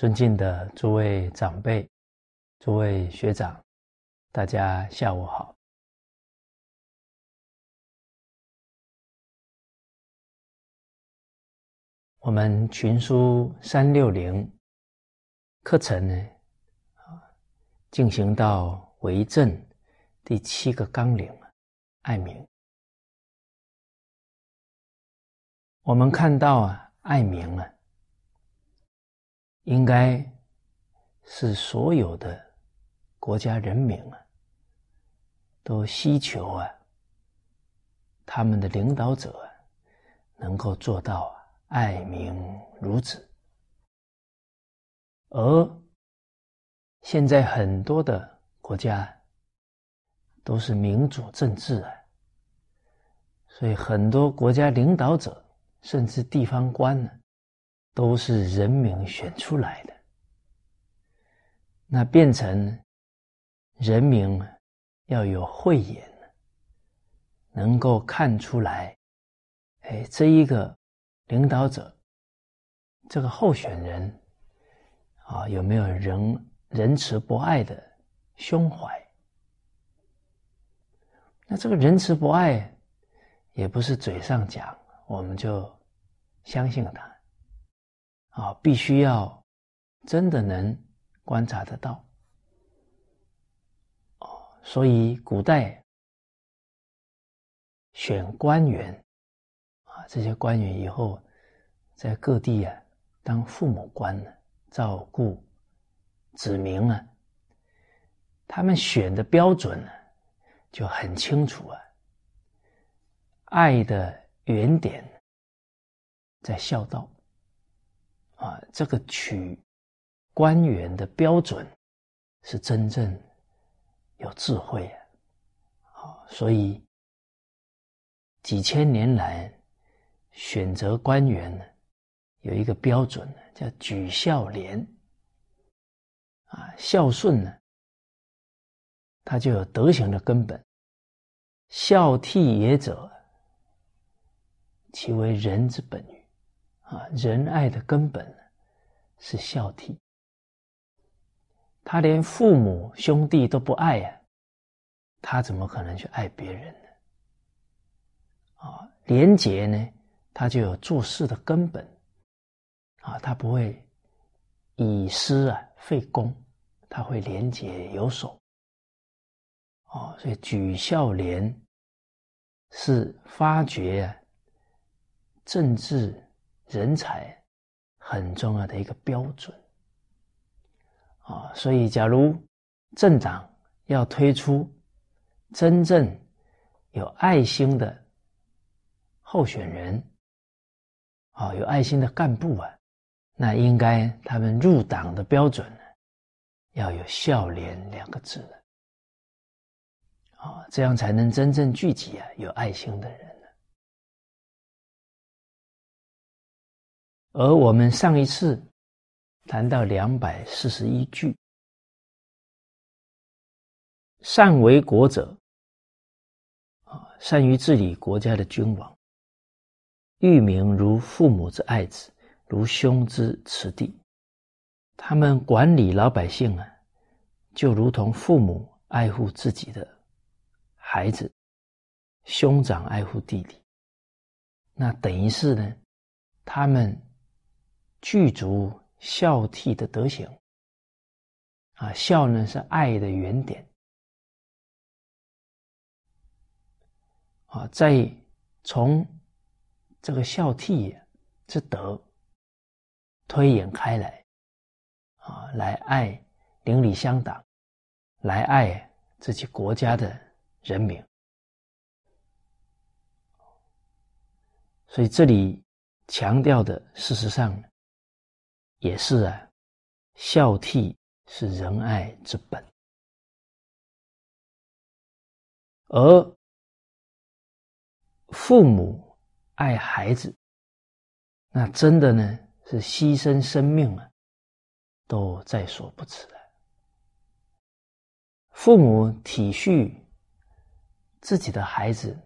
尊敬的诸位长辈、诸位学长，大家下午好。我们群书三六零课程呢，啊，进行到为政第七个纲领了爱民。我们看到啊，爱民啊。应该是所有的国家人民啊，都希求啊，他们的领导者能够做到爱民如子。而现在很多的国家都是民主政治啊，所以很多国家领导者甚至地方官呢。都是人民选出来的，那变成人民要有慧眼，能够看出来，哎，这一个领导者，这个候选人啊，有没有仁仁慈博爱的胸怀？那这个仁慈博爱，也不是嘴上讲，我们就相信他。啊，必须要真的能观察得到哦。所以古代选官员啊，这些官员以后在各地啊当父母官呢，照顾子民啊，他们选的标准呢就很清楚啊。爱的原点在孝道。啊，这个取官员的标准是真正有智慧啊！啊，所以几千年来选择官员呢，有一个标准呢，叫举孝廉。啊，孝顺呢，他就有德行的根本。孝悌也者，其为人之本源？啊，仁爱的根本是孝悌。他连父母兄弟都不爱呀，他怎么可能去爱别人呢？啊，廉洁呢，他就有做事的根本。啊，他不会以私啊废公，他会廉洁有守。哦，所以举孝廉是发掘政治。人才很重要的一个标准啊，所以假如政党要推出真正有爱心的候选人啊，有爱心的干部啊，那应该他们入党的标准呢，要有孝廉两个字啊，这样才能真正聚集啊有爱心的人。而我们上一次谈到两百四十一句，善为国者，啊，善于治理国家的君王，育民如父母之爱子，如兄之慈弟。他们管理老百姓啊，就如同父母爱护自己的孩子，兄长爱护弟弟。那等于是呢，他们。具足孝悌的德行。啊，孝呢是爱的原点。啊，在从这个孝悌之德推演开来。啊，来爱邻里乡党，来爱自己国家的人民，所以这里强调的，事实上。也是啊，孝悌是仁爱之本，而父母爱孩子，那真的呢是牺牲生命啊，都在所不辞啊。父母体恤自己的孩子，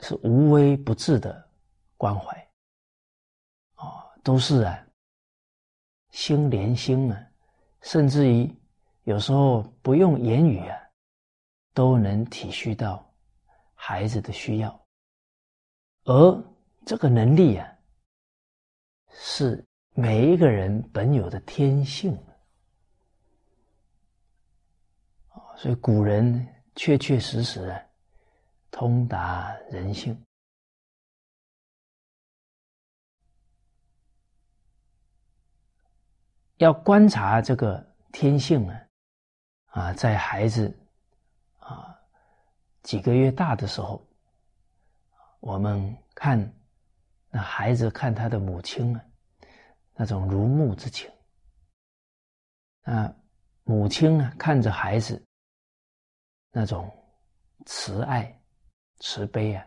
是无微不至的关怀。都是啊，心连心啊，甚至于有时候不用言语啊，都能体恤到孩子的需要，而这个能力啊，是每一个人本有的天性，所以古人确确实实啊，通达人性。要观察这个天性啊，啊，在孩子啊几个月大的时候，我们看那孩子看他的母亲啊，那种如沐之情，啊，母亲啊看着孩子那种慈爱、慈悲啊，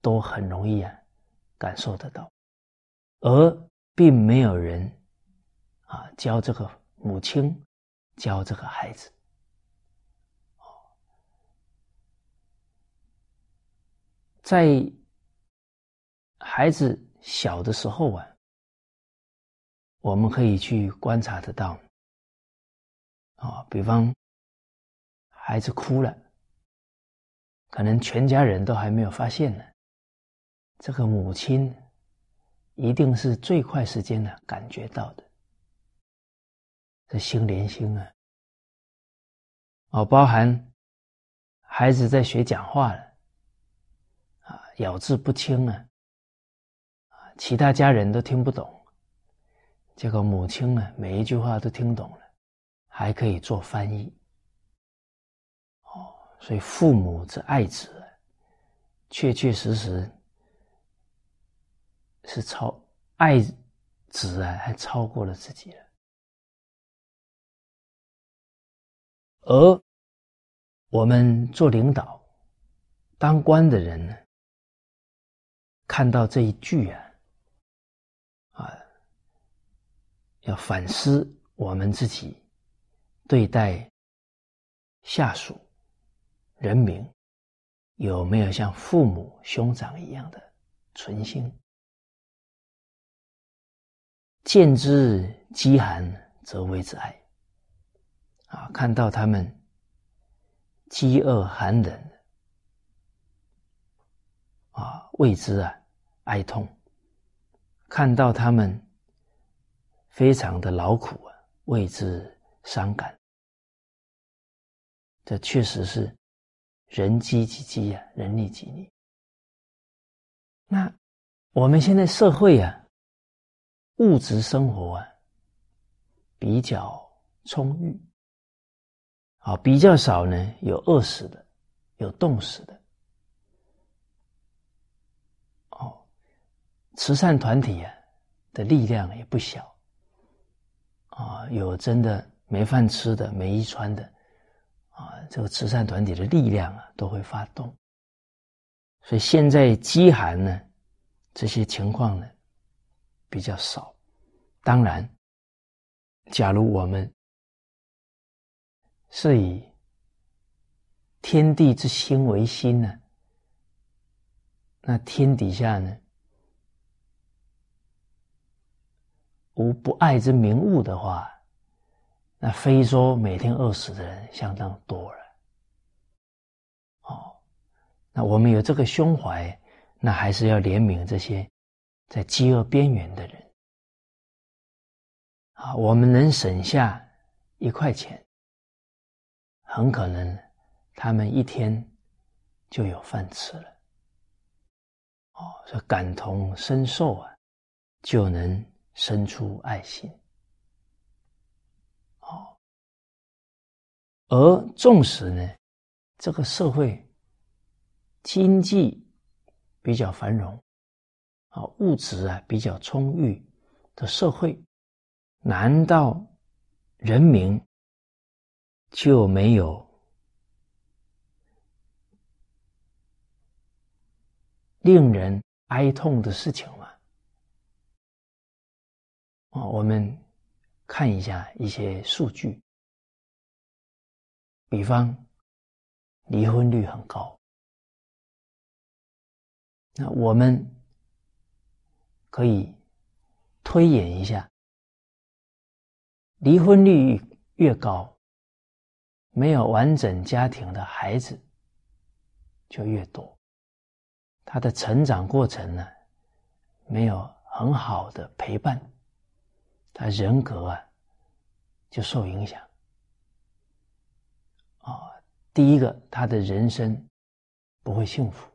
都很容易啊感受得到。而并没有人啊教这个母亲教这个孩子，在孩子小的时候啊，我们可以去观察得到啊，比方孩子哭了，可能全家人都还没有发现呢，这个母亲。一定是最快时间呢感觉到的，这心连心啊！哦，包含孩子在学讲话了，啊，咬字不清啊，啊，其他家人都听不懂，结果母亲呢每一句话都听懂了，还可以做翻译。哦，所以父母之爱子，确确实实。是超爱子啊，还超过了自己了。而我们做领导、当官的人呢，看到这一句啊，啊，要反思我们自己对待下属、人民有没有像父母、兄长一样的存心。见之饥寒，则为之哀。啊，看到他们饥饿寒冷，啊，为之啊哀痛；看到他们非常的劳苦啊，为之伤感。这确实是人饥己饥啊，人力己力。那我们现在社会啊。物质生活啊，比较充裕，啊，比较少呢，有饿死的，有冻死的，哦，慈善团体啊的力量也不小，啊，有真的没饭吃的、没衣穿的，啊，这个慈善团体的力量啊都会发动，所以现在饥寒呢，这些情况呢。比较少，当然，假如我们是以天地之心为心呢，那天底下呢无不爱之名物的话，那非说每天饿死的人相当多了。哦，那我们有这个胸怀，那还是要怜悯这些。在饥饿边缘的人，啊，我们能省下一块钱，很可能他们一天就有饭吃了。哦，所以感同身受啊，就能生出爱心。哦，而纵使呢，这个社会经济比较繁荣。啊，物质啊比较充裕的社会，难道人民就没有令人哀痛的事情吗？啊，我们看一下一些数据，比方离婚率很高。那我们可以推演一下，离婚率越高，没有完整家庭的孩子就越多，他的成长过程呢，没有很好的陪伴，他人格啊就受影响。啊，第一个，他的人生不会幸福。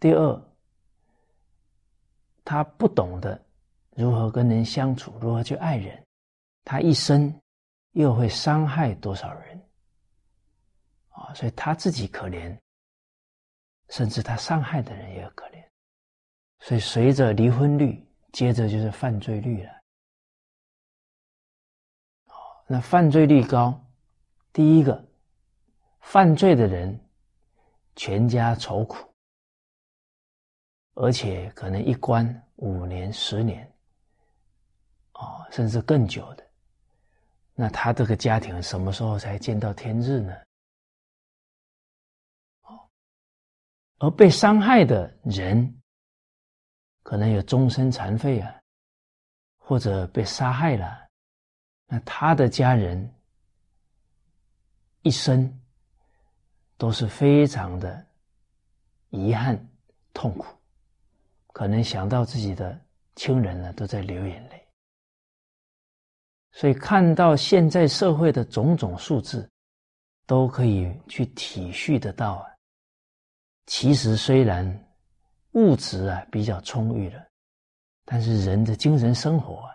第二，他不懂得如何跟人相处，如何去爱人，他一生又会伤害多少人？啊，所以他自己可怜，甚至他伤害的人也可怜。所以随着离婚率，接着就是犯罪率了。那犯罪率高，第一个，犯罪的人全家愁苦。而且可能一关五年、十年，哦，甚至更久的，那他这个家庭什么时候才见到天日呢？哦，而被伤害的人，可能有终身残废啊，或者被杀害了，那他的家人一生都是非常的遗憾、痛苦。可能想到自己的亲人呢，都在流眼泪。所以看到现在社会的种种数字，都可以去体恤得到啊。其实虽然物质啊比较充裕了，但是人的精神生活啊，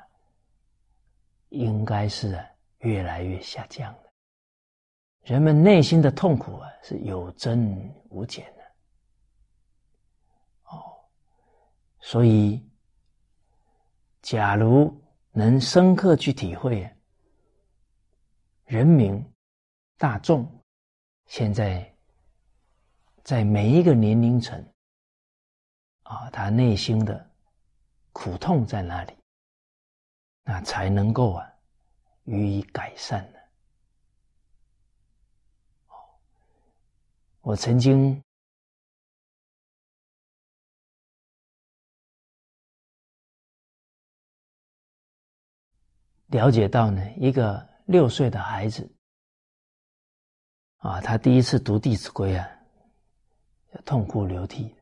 应该是啊越来越下降的。人们内心的痛苦啊是有增无减。所以，假如能深刻去体会，人民大众现在在每一个年龄层啊，他内心的苦痛在哪里，那才能够啊予以改善呢？我曾经。了解到呢，一个六岁的孩子啊，他第一次读《弟子规》啊，痛哭流涕。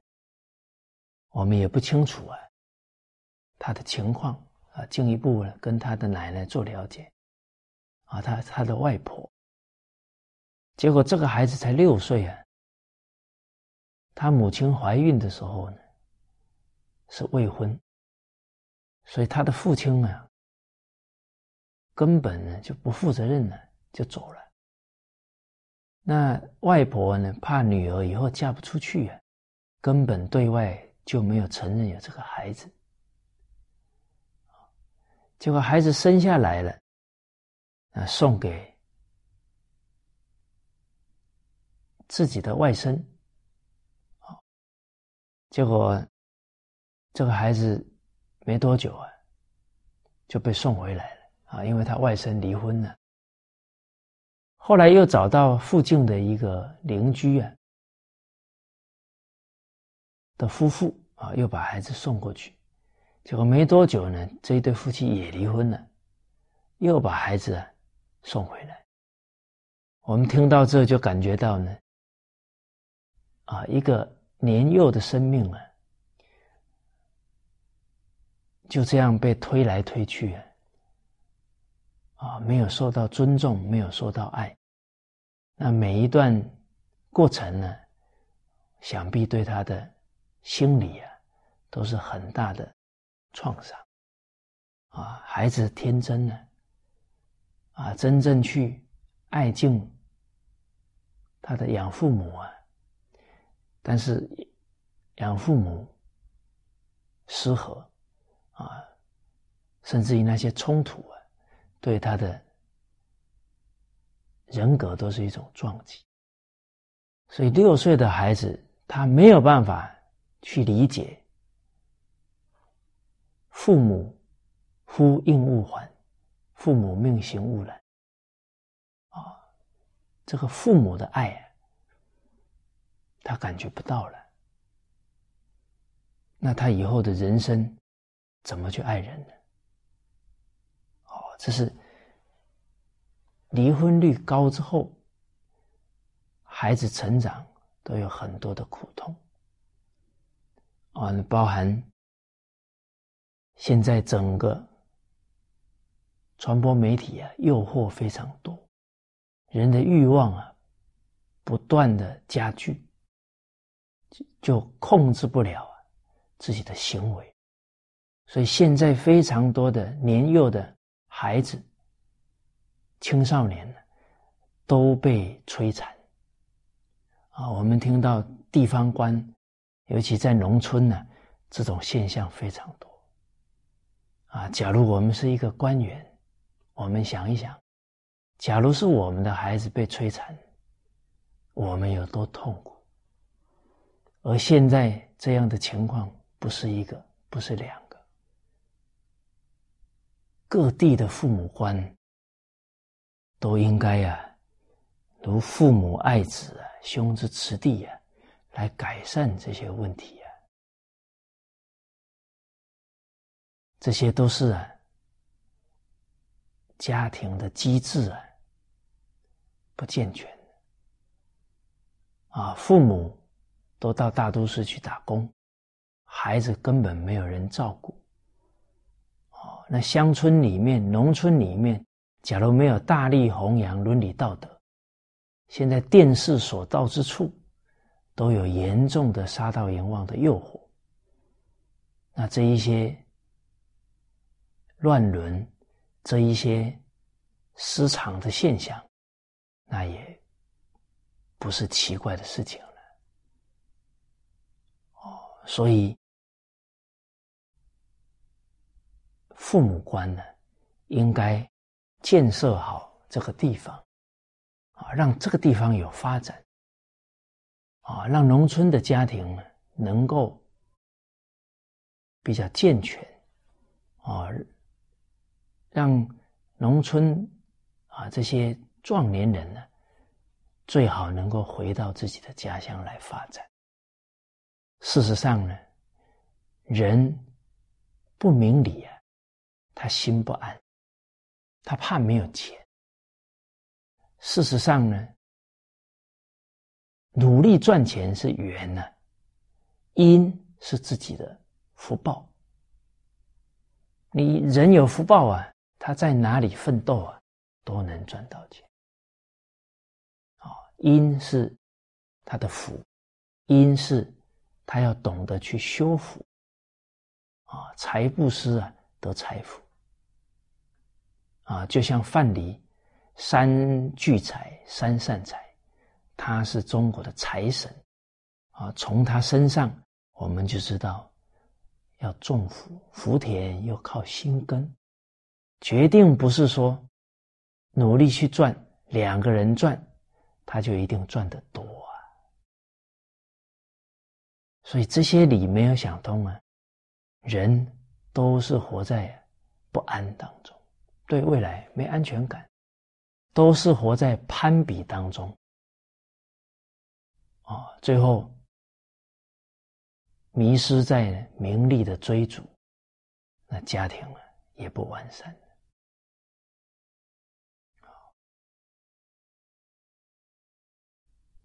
我们也不清楚啊，他的情况啊，进一步呢跟他的奶奶做了解啊，他他的外婆。结果这个孩子才六岁啊，他母亲怀孕的时候呢是未婚，所以他的父亲啊。根本呢就不负责任了，就走了。那外婆呢，怕女儿以后嫁不出去啊，根本对外就没有承认有这个孩子。结果孩子生下来了，啊，送给自己的外甥，啊，结果这个孩子没多久啊，就被送回来。啊，因为他外甥离婚了，后来又找到附近的一个邻居啊的夫妇啊，又把孩子送过去，结果没多久呢，这一对夫妻也离婚了，又把孩子啊送回来。我们听到这就感觉到呢，啊，一个年幼的生命啊，就这样被推来推去啊。啊，没有受到尊重，没有受到爱，那每一段过程呢，想必对他的心理啊，都是很大的创伤。啊，孩子天真呢，啊，真正去爱敬他的养父母啊，但是养父母失和啊，甚至于那些冲突啊。对他的人格都是一种撞击，所以六岁的孩子他没有办法去理解“父母呼应勿缓，父母命行勿懒”啊，这个父母的爱他感觉不到了，那他以后的人生怎么去爱人呢？这是离婚率高之后，孩子成长都有很多的苦痛啊，包含现在整个传播媒体啊，诱惑非常多，人的欲望啊。不断的加剧，就控制不了自己的行为，所以现在非常多的年幼的孩子、青少年呢，都被摧残。啊，我们听到地方官，尤其在农村呢，这种现象非常多。啊，假如我们是一个官员，我们想一想，假如是我们的孩子被摧残。我们有多痛苦？而现在这样的情况不是一个，不是两个，各地的父母官都应该呀，如父母爱子啊，兄之慈弟呀，来改善这些问题啊。这些都是啊，家庭的机制啊不健全。啊，父母都到大都市去打工，孩子根本没有人照顾。那乡村里面、农村里面，假如没有大力弘扬伦理道德，现在电视所到之处，都有严重的杀盗淫妄的诱惑。那这一些乱伦，这一些失常的现象，那也。不是奇怪的事情了，哦，所以父母官呢，应该建设好这个地方，啊，让这个地方有发展，啊，让农村的家庭呢能够比较健全，啊，让农村啊这些壮年人呢。最好能够回到自己的家乡来发展。事实上呢，人不明理啊，他心不安，他怕没有钱。事实上呢，努力赚钱是缘呢，因是自己的福报。你人有福报啊，他在哪里奋斗啊，都能赚到钱。啊因是他的福，因是他要懂得去修福啊，财布施啊得财富啊，就像范蠡三聚财三善财，他是中国的财神啊，从他身上我们就知道要种福，福田又靠心根，决定不是说努力去赚，两个人赚。他就一定赚得多啊，所以这些理没有想通啊，人都是活在不安当中，对未来没安全感，都是活在攀比当中，啊，最后迷失在名利的追逐，那家庭啊也不完善。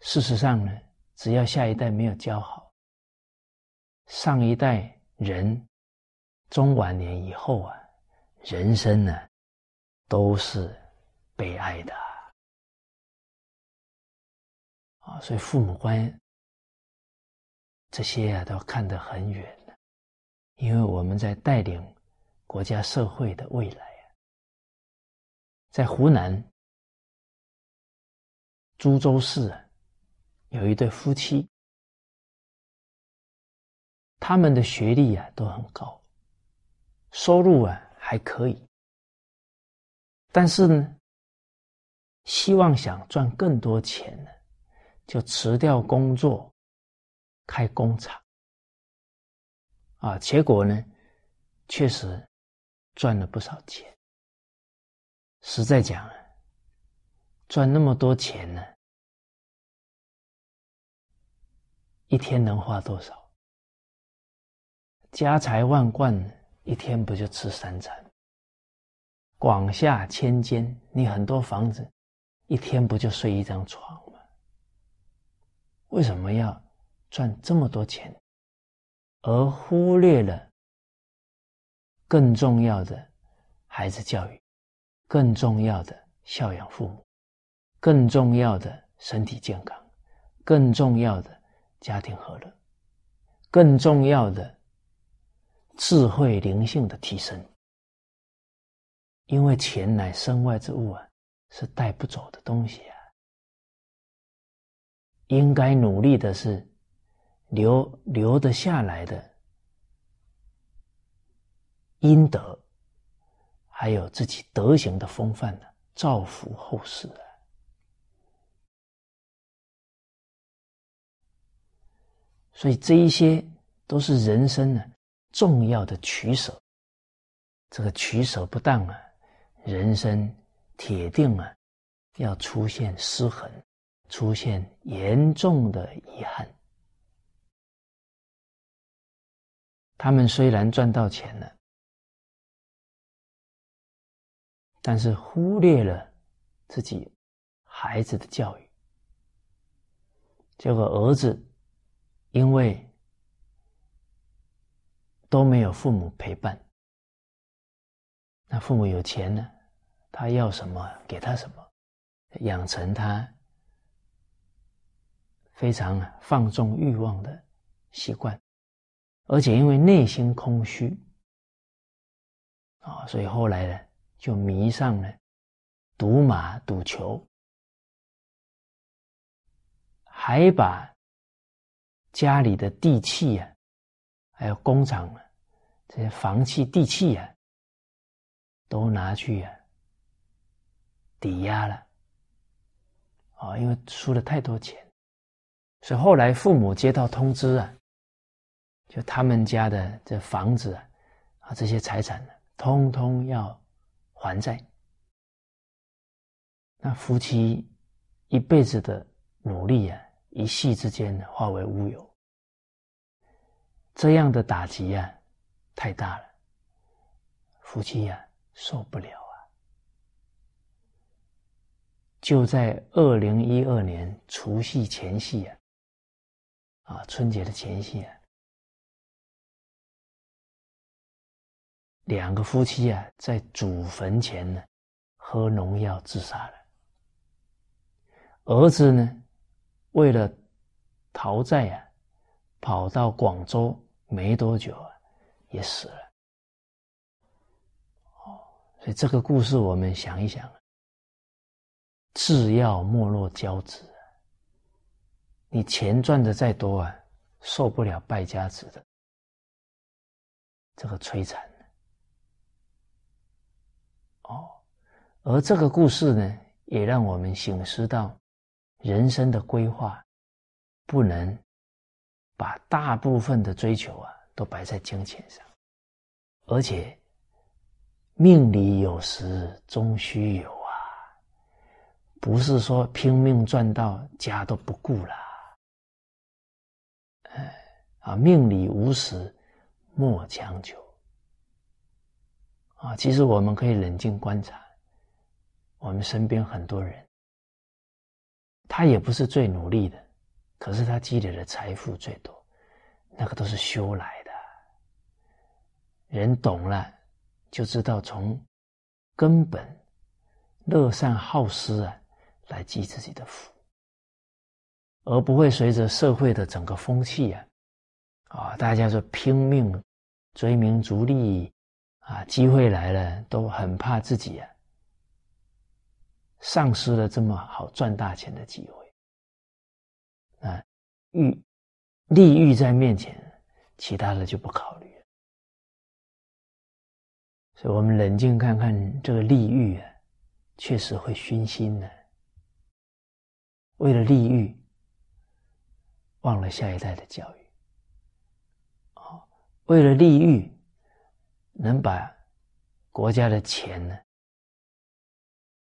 事实上呢，只要下一代没有教好，上一代人中晚年以后啊，人生呢都是悲哀的啊。所以父母官这些啊都看得很远的，因为我们在带领国家社会的未来啊，在湖南株洲市。有一对夫妻，他们的学历啊都很高，收入啊还可以，但是呢，希望想赚更多钱呢，就辞掉工作，开工厂，啊，结果呢，确实赚了不少钱。实在讲啊，赚那么多钱呢。一天能花多少？家财万贯，一天不就吃三餐？广厦千间，你很多房子，一天不就睡一张床吗？为什么要赚这么多钱，而忽略了更重要的孩子教育，更重要的孝养父母，更重要的身体健康，更重要的家庭和乐，更重要的智慧灵性的提升？因为钱乃身外之物啊，是带不走的东西啊。应该努力的是留留得下来的阴德，还有自己德行的风范呢，造福后世啊。所以这一些都是人生呢重要的取舍。这个取舍不当啊，人生铁定啊要出现失衡。出现严重的遗憾。他们虽然赚到钱了，但是忽略了自己孩子的教育。结果儿子因为都没有父母陪伴，那父母有钱呢，他要什么给他什么，养成他。非常放纵欲望的习惯，而且因为内心空虚啊，所以后来呢就迷上了赌马、赌球，还把家里的地契呀，还有工厂啊这些房契、地契呀，都拿去呀抵押了啊，因为输了太多钱。所以后来父母接到通知啊，就他们家的这房子啊，啊这些财产呢，通通要还债。那夫妻一辈子的努力啊，一夕之间化为乌有。这样的打击啊，太大了，夫妻呀受不了啊。就在二零一二年除夕前夕啊。啊，春节的前夕啊，两个夫妻啊，在祖坟前呢，喝农药自杀了。儿子呢，为了逃债啊，跑到广州，没多久啊，也死了。哦，所以这个故事我们想一想，制药没落交子。你钱赚的再多啊，受不了败家子的这个摧残哦，而这个故事呢，也让我们醒思到，人生的规划不能把大部分的追求啊都摆在金钱上，而且命里有时终须有，不是说拼命赚到家都不顾了。啊，命里无时莫强求。啊，其实我们可以冷静观察，我们身边很多人，他也不是最努力的，可是他积累的财富最多，那个都是修来的。人懂了，就知道从根本乐善好施啊，来积自己的福，而不会随着社会的整个风气啊。啊，大家说拼命追名逐利啊，机会来了都很怕自己啊，丧失了这么好赚大钱的机会啊，欲利欲在面前，其他的就不考虑了。所以我们冷静看看，这个利欲啊，确实会熏心的。为了利欲，忘了下一代的教育。为了利欲，能把国家的钱呢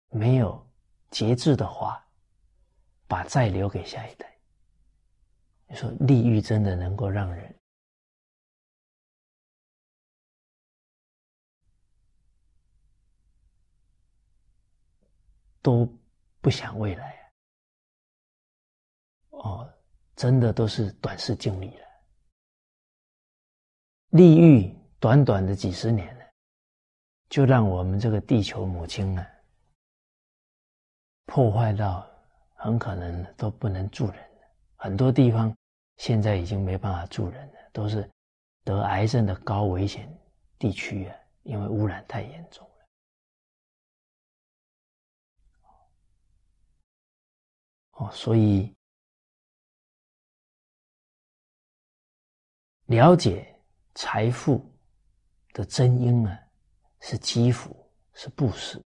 没有节制的花，把债留给下一代，你说利欲真的能够让人都不想未来？哦，真的都是短视经历了，利欲短短的几十年呢，就让我们这个地球母亲啊，破坏到很可能都不能住人很多地方。现在已经没办法住人了，都是得癌症的高危险地区啊，因为污染太严重了。哦，所以了解财富的真因啊，是积福，是布施，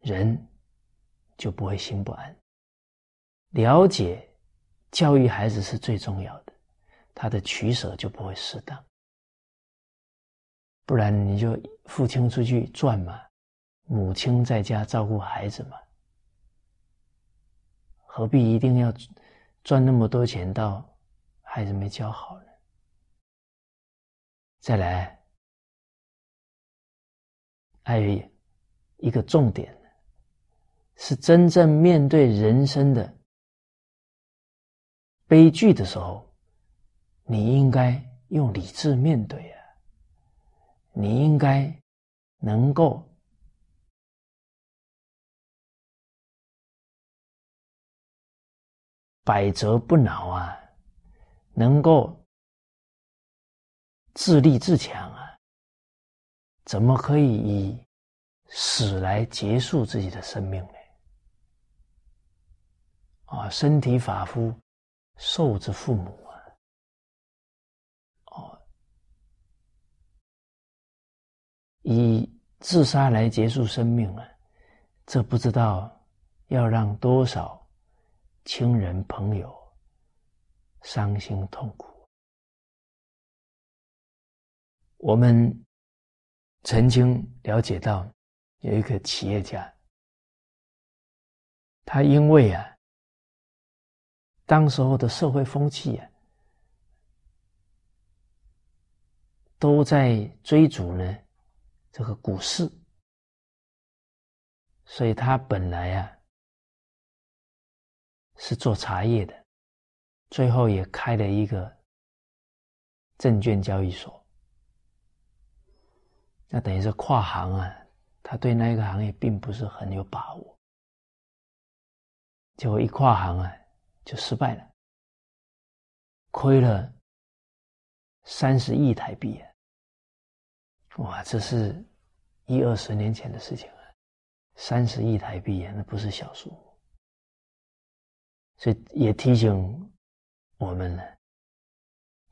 人就不会心不安。了解。教育孩子是最重要的，他的取舍就不会适当。不然你就父亲出去赚嘛，母亲在家照顾孩子嘛，何必一定要赚那么多钱到孩子没教好呢？再来，还有一个重点是真正面对人生的。悲剧的时候，你应该用理智面对啊！你应该能够百折不挠啊，能够自立自强啊！怎么可以以死来结束自己的生命呢？啊，身体发肤。受之父母啊，哦，以自杀来结束生命啊，这不知道要让多少亲人朋友伤心痛苦。我们曾经了解到有一个企业家，他因为啊。当时候的社会风气啊，都在追逐呢这个股市，所以他本来啊是做茶叶的，最后也开了一个证券交易所，那等于是跨行啊，他对那个行业并不是很有把握，结果一跨行啊。就失败了，亏了三十亿台币啊！哇，这是一二十年前的事情啊，三十亿台币啊，那不是小数目。所以也提醒我们呢，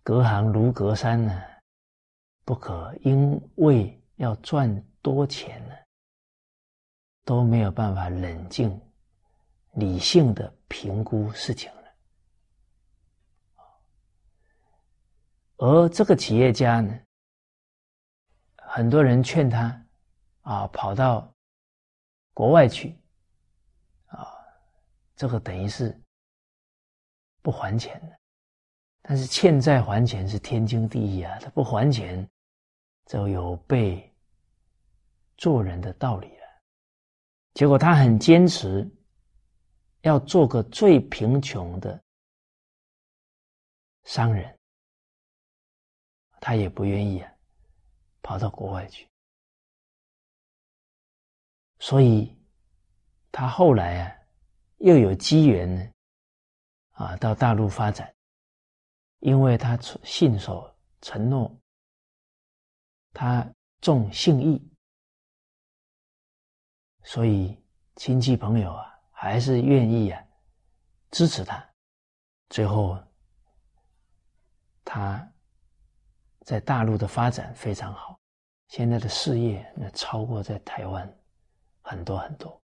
隔行如隔山呢，不可因为要赚多钱呢，都没有办法冷静。理性的评估事情了，而这个企业家呢，很多人劝他啊，跑到国外去啊，这个等于是不还钱的，但是欠债还钱是天经地义啊，他不还钱就有被做人的道理了，结果他很坚持。要做个最贫穷的商人，他也不愿意啊，跑到国外去。所以，他后来啊，又有机缘呢，啊，到大陆发展，因为他信守承诺，他重信义，所以亲戚朋友啊。还是愿意啊，支持他。最后，他在大陆的发展非常好，现在的事业那超过在台湾很多很多。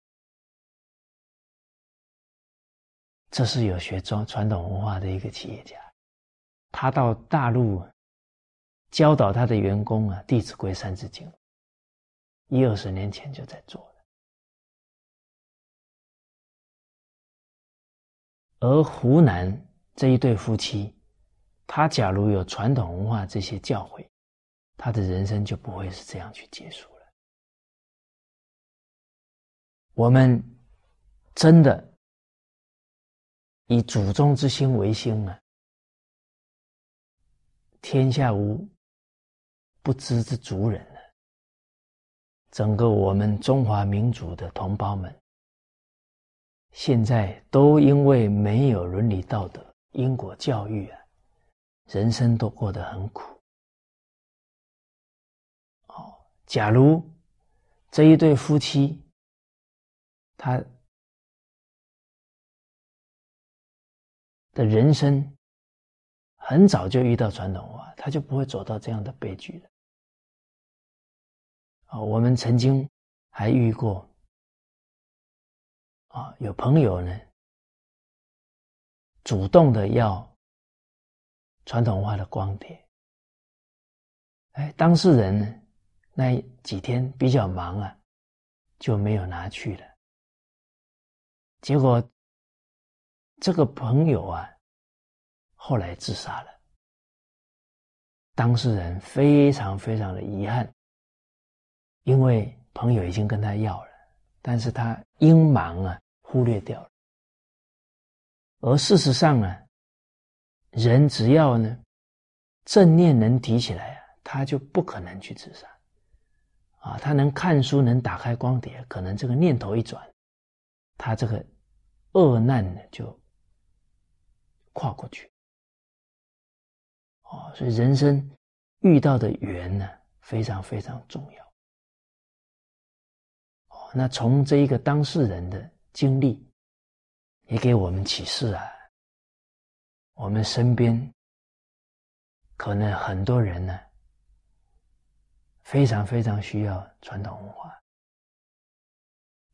这是有学传传统文化的一个企业家，他到大陆教导他的员工啊，《弟子规》《三字经》，一二十年前就在做了。而湖南这一对夫妻，他假如有传统文化这些教诲，他的人生就不会是这样去结束了。我们真的以祖宗之心为心啊！天下无不知之族人了。整个我们中华民族的同胞们，现在都因为没有伦理道德、因果教育啊，人生都过得很苦。哦，假如这一对夫妻，他的人生很早就遇到传统文化，他就不会走到这样的悲剧了。啊，我们曾经还遇过啊，有朋友呢主动的要传统文化的光碟，哎，当事人呢那几天比较忙啊，就没有拿去了。结果，这个朋友啊，后来自杀了。当事人非常非常的遗憾，因为朋友已经跟他要了，但是他因忙啊忽略掉了。而事实上呢，人只要呢正念能提起来啊，他就不可能去自杀。啊，他能看书，能打开光碟，可能这个念头一转，他这个。恶难呢，就跨过去。哦，所以人生遇到的缘呢，非常非常重要。那从这一个当事人的经历，也给我们启示啊。我们身边可能很多人呢，非常非常需要传统文化，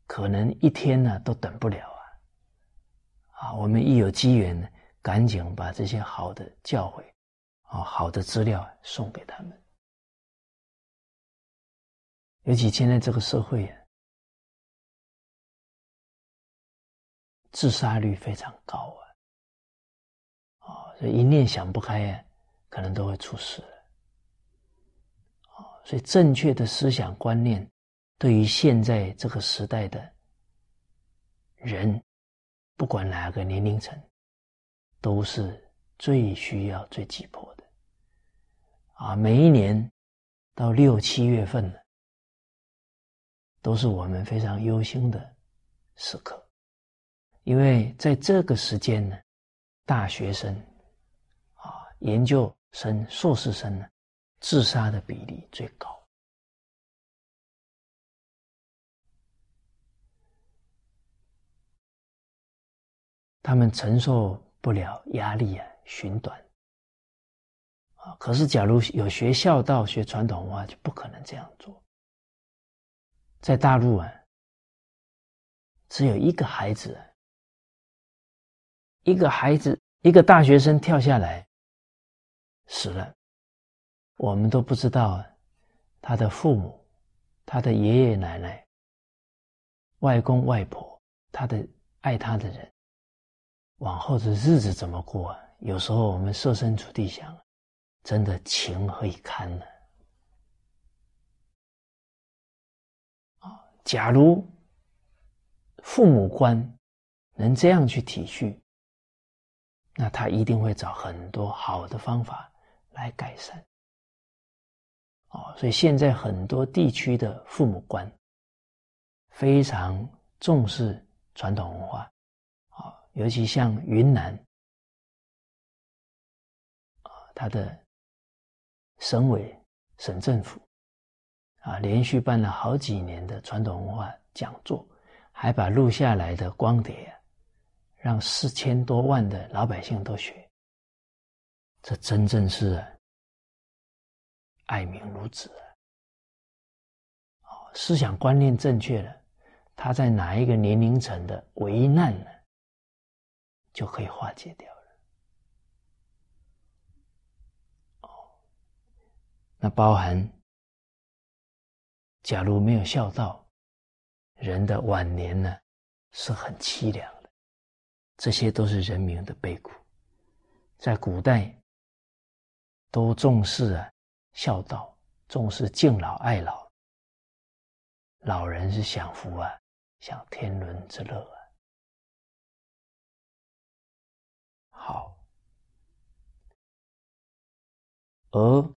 可能一天呢都等不了。啊，我们一有机缘呢，赶紧把这些好的教诲，啊，好的资料送给他们。尤其现在这个社会啊，自杀率非常高啊，啊，所以一念想不开啊，可能都会出事。啊，所以正确的思想观念，对于现在这个时代的人。不管哪个年龄层，都是最需要、最急迫的。啊，每一年到六七月份呢，都是我们非常忧心的时刻，因为在这个时间呢，大学生、啊研究生、硕士生呢，自杀的比例最高。他们承受不了压力啊，寻短啊。可是，假如有学孝道、学传统文化，就不可能这样做。在大陆啊，只有一个孩子，啊一个孩子，一个大学生跳下来死了，我们都不知道他的父母、他的爷爷奶奶、外公外婆、他的爱他的人。往后的日子怎么过啊？有时候我们设身处地想，真的情何以堪呢？啊，假如父母官能这样去体恤，那他一定会找很多好的方法来改善。哦，所以现在很多地区的父母官非常重视传统文化。啊尤其像云南啊，他的省委、省政府啊，连续办了好几年的传统文化讲座，还把录下来的光碟让四千多万的老百姓都学。这真正是爱民如子啊！哦，思想观念正确了，他在哪一个年龄层的危难呢？就可以化解掉了。那包含，假如没有孝道，人的晚年呢是很凄凉，这些都是人民的悲苦。在古代都重视啊孝道，重视敬老爱老。老人是享福啊，享天伦之乐啊。好，而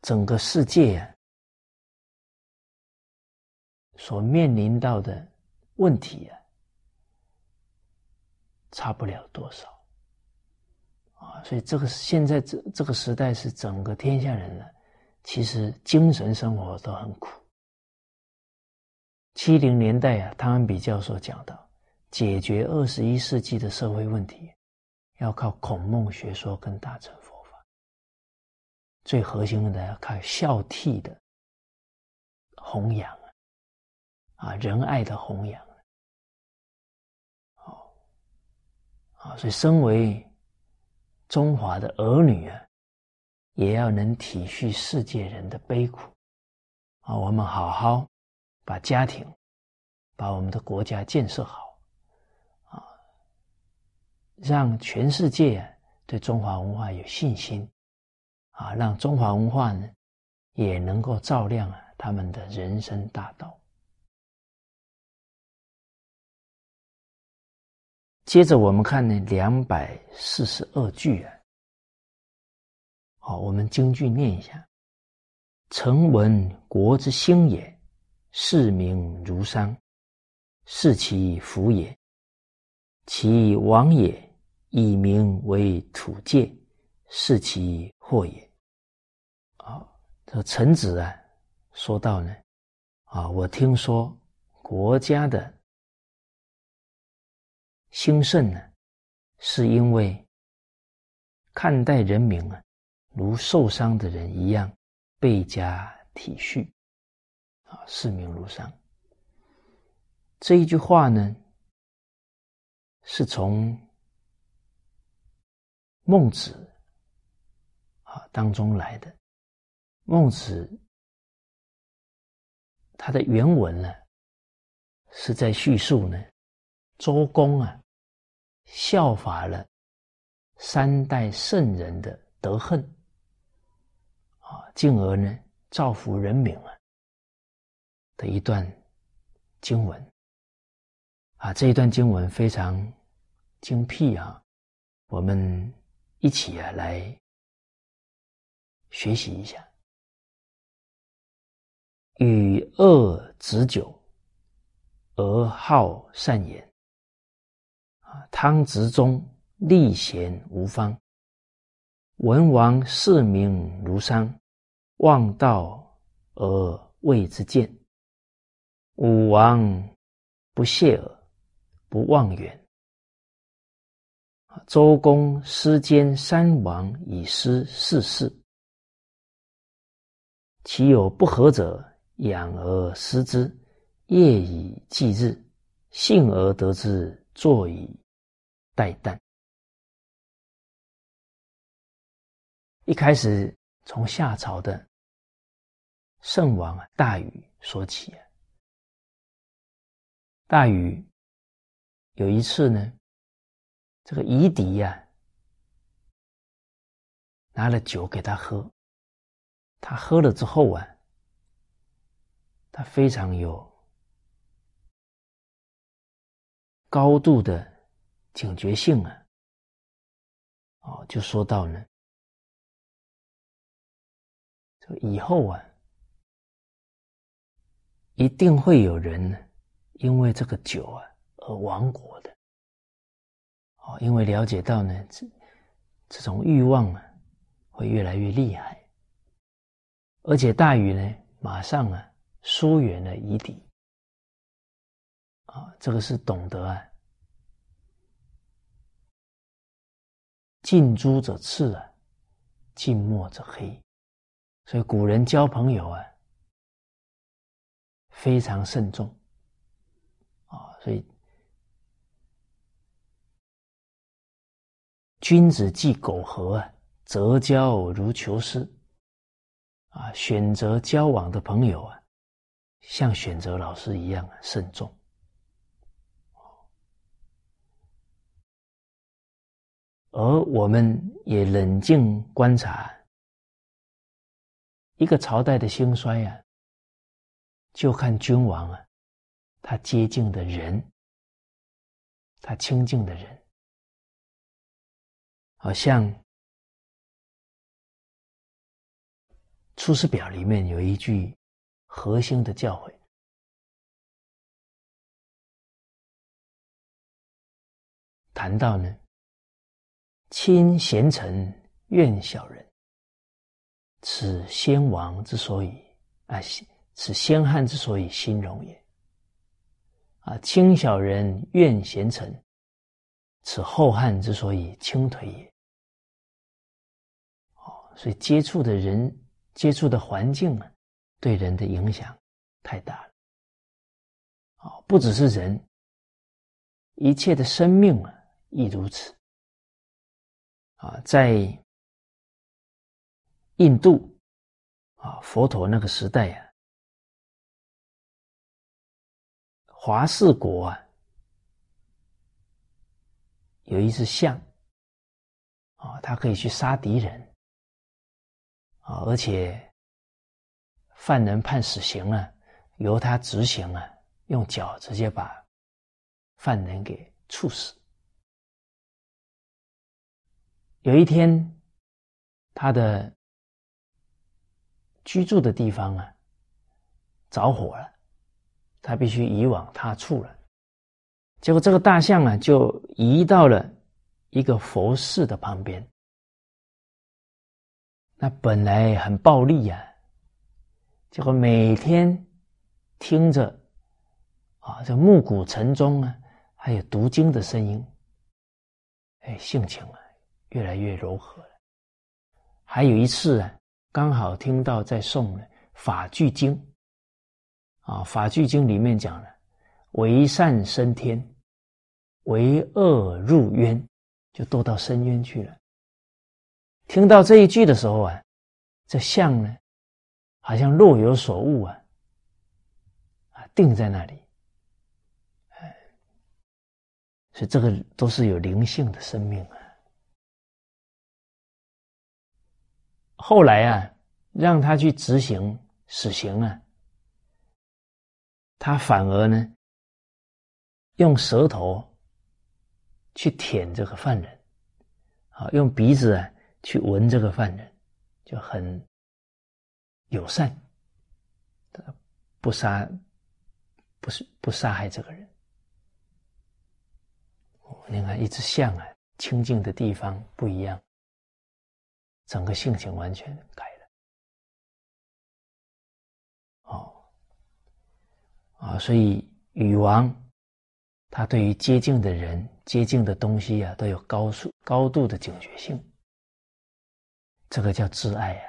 整个世界啊，所面临到的问题啊，差不了多少啊。所以这个现在这这个时代是整个天下人呢，其实精神生活都很苦。七零年代啊，汤恩比教授讲到，解决二十一世纪的社会问题，要靠孔孟学说跟大乘佛法。最核心的要靠孝悌的弘扬，啊仁爱的弘扬。哦，啊，所以身为中华的儿女啊，也要能体恤世界人的悲苦啊，我们好好。把家庭，把我们的国家建设好，啊，让全世界对中华文化有信心，啊，让中华文化呢也能够照亮啊他们的人生大道。接着我们看呢两百四十二句啊，好，我们京剧念一下：“臣闻国之兴也。”世名如山，是其福也；其亡也，以名为土界，是其祸也。啊，这臣子啊，说到呢，啊，我听说国家的兴盛呢，是因为看待人民啊，如受伤的人一样，倍加体恤。啊，视民如山。这一句话呢，是从孟子啊当中来的。孟子他的原文呢，是在叙述呢，周公啊效法了三代圣人的德恨啊，进而呢造福人民啊。的一段经文啊，这一段经文非常精辟啊，我们一起啊来学习一下。与恶止酒，而好善言。汤执中立贤无方，文王视民如山，望道而谓之见。武王不谢耳，不忘远。周公失兼三王以失四世，其有不和者，养而失之，夜以继日，幸而得之，坐以待旦。一开始从夏朝的圣王大禹说起啊。大禹有一次呢，这个夷狄呀拿了酒给他喝，他喝了之后啊，他非常有高度的警觉性啊，哦，就说到呢，这以后啊，一定会有人呢。因为这个酒啊而亡国的，哦，因为了解到呢，这这种欲望啊会越来越厉害，而且大禹呢马上啊疏远了夷狄，啊，这个是懂得啊，近朱者赤啊，近墨者黑，所以古人交朋友啊非常慎重啊。所以，君子忌苟合啊，择交如求师啊。选择交往的朋友啊，像选择老师一样啊慎重。而我们也冷静观察一个朝代的兴衰啊，就看君王啊，他接近的人，他亲近的人，好像《出师表》里面有一句核心的教诲，谈到呢。亲贤臣，怨小人。此先王之所以啊，此先汉之所以兴荣也。啊，亲小人，怨贤臣，此后汉之所以倾颓也。哦，所以接触的人、接触的环境啊，对人的影响太大了。哦，不只是人，一切的生命啊，亦如此。啊，在印度啊，佛陀那个时代啊，华氏国啊，有一只象啊，它可以去杀敌人啊，而且犯人判死刑了，由他执行啊，用脚直接把犯人给处死。有一天，他的居住的地方啊着火了，他必须移往他处了。结果这个大象啊就移到了一个佛寺的旁边。那本来很暴力呀，结果每天听着啊这暮鼓晨钟啊，还有读经的声音，哎，性情啊。越来越柔和了。还有一次啊，刚好听到在诵《法句经》啊，《法句经》里面讲了“为善升天，为恶入渊”，就堕到深渊去了。听到这一句的时候啊，这象呢，好像若有所悟啊，啊，定在那里。哎，所以这个都是有灵性的生命啊。后来啊，让他去执行死刑啊，他反而呢，用舌头去舔这个犯人，啊，用鼻子啊去闻这个犯人，就很友善，不杀，不是不杀害这个人。你看，一只象啊，清净的地方不一样。整个性情完全改了，哦，啊，所以禹王他对于接近的人、接近的东西啊，都有高速、高度的警觉性。这个叫挚爱啊，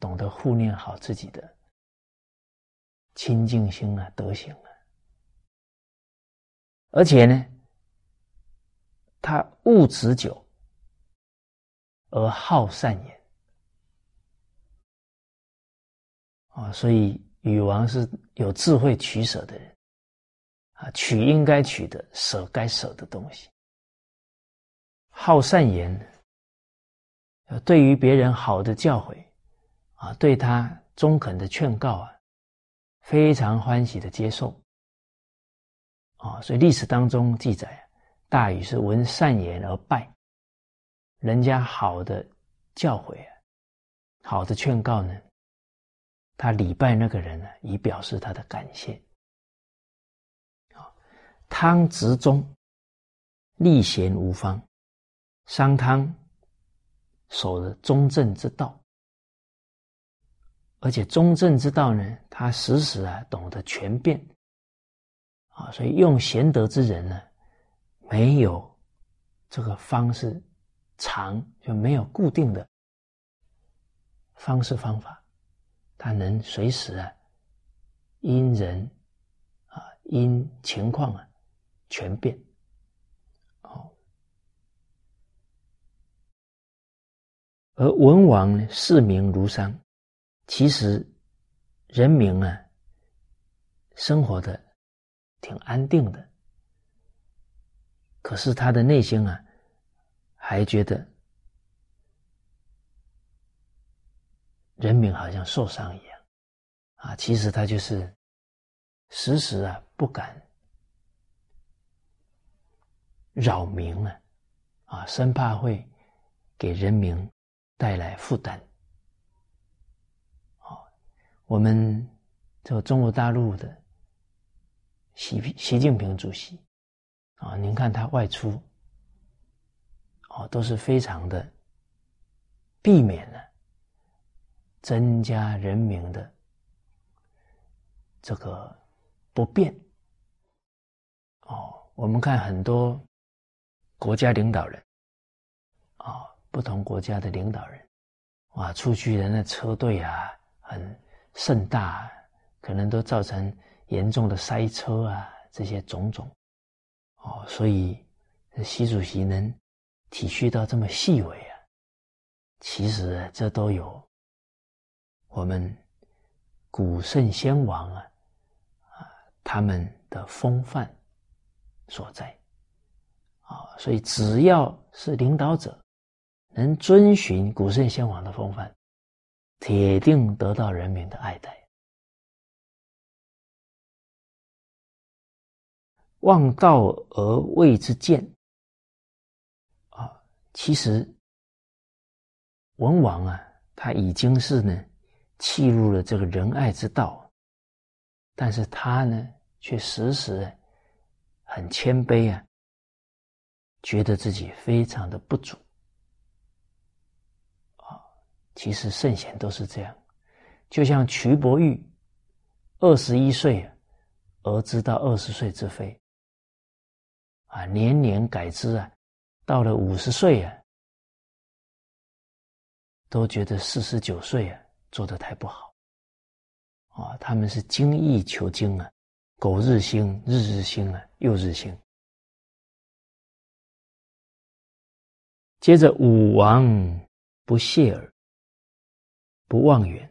懂得护念好自己的清净心啊、德行啊，而且呢，他悟持久。而好善言啊，所以禹王是有智慧取舍的人啊，取应该取的，舍该舍的东西。好善言，对于别人好的教诲啊，对他中肯的劝告啊，非常欢喜的接受啊，所以历史当中记载，大禹是闻善言而败。人家好的教诲啊，好的劝告呢，他礼拜那个人呢，以表示他的感谢。啊，汤执中，立贤无方，商汤守着中正之道，而且中正之道呢，他时时啊懂得权变，啊，所以用贤德之人呢，没有这个方式。常就没有固定的方式方法，它能随时啊，因人啊，因情况啊，全变。哦，而文王呢，视民如山，其实人民啊，生活的挺安定的，可是他的内心啊。还觉得人民好像受伤一样啊，其实他就是时时啊不敢扰民啊，啊，生怕会给人民带来负担。我们这个中国大陆的习习近平主席啊，您看他外出哦，都是非常的避免了增加人民的这个不便哦。我们看很多国家领导人啊，不同国家的领导人哇，出去人的车队啊，很。盛大，可能都造成严重的塞车啊，这些种种，哦，所以习主席能体恤到这么细微啊，其实这都有我们古圣先王啊啊他们的风范所在，啊，所以只要是领导者能遵循古圣先王的风范。铁定得到人民的爱戴。望道而谓之见，其实文王啊，他已经是呢，弃入了这个仁爱之道，但是他呢，却时时很谦卑啊，觉得自己非常的不足。啊其实圣贤都是这样，就像瞿伯玉，二十一岁而知道二十岁之非，啊，年年改之啊，到了五十岁啊，都觉得四十九岁啊做的太不好，啊，他们是精益求精啊，苟日新，日日新啊，又日新。接着武王不谢耳。不忘远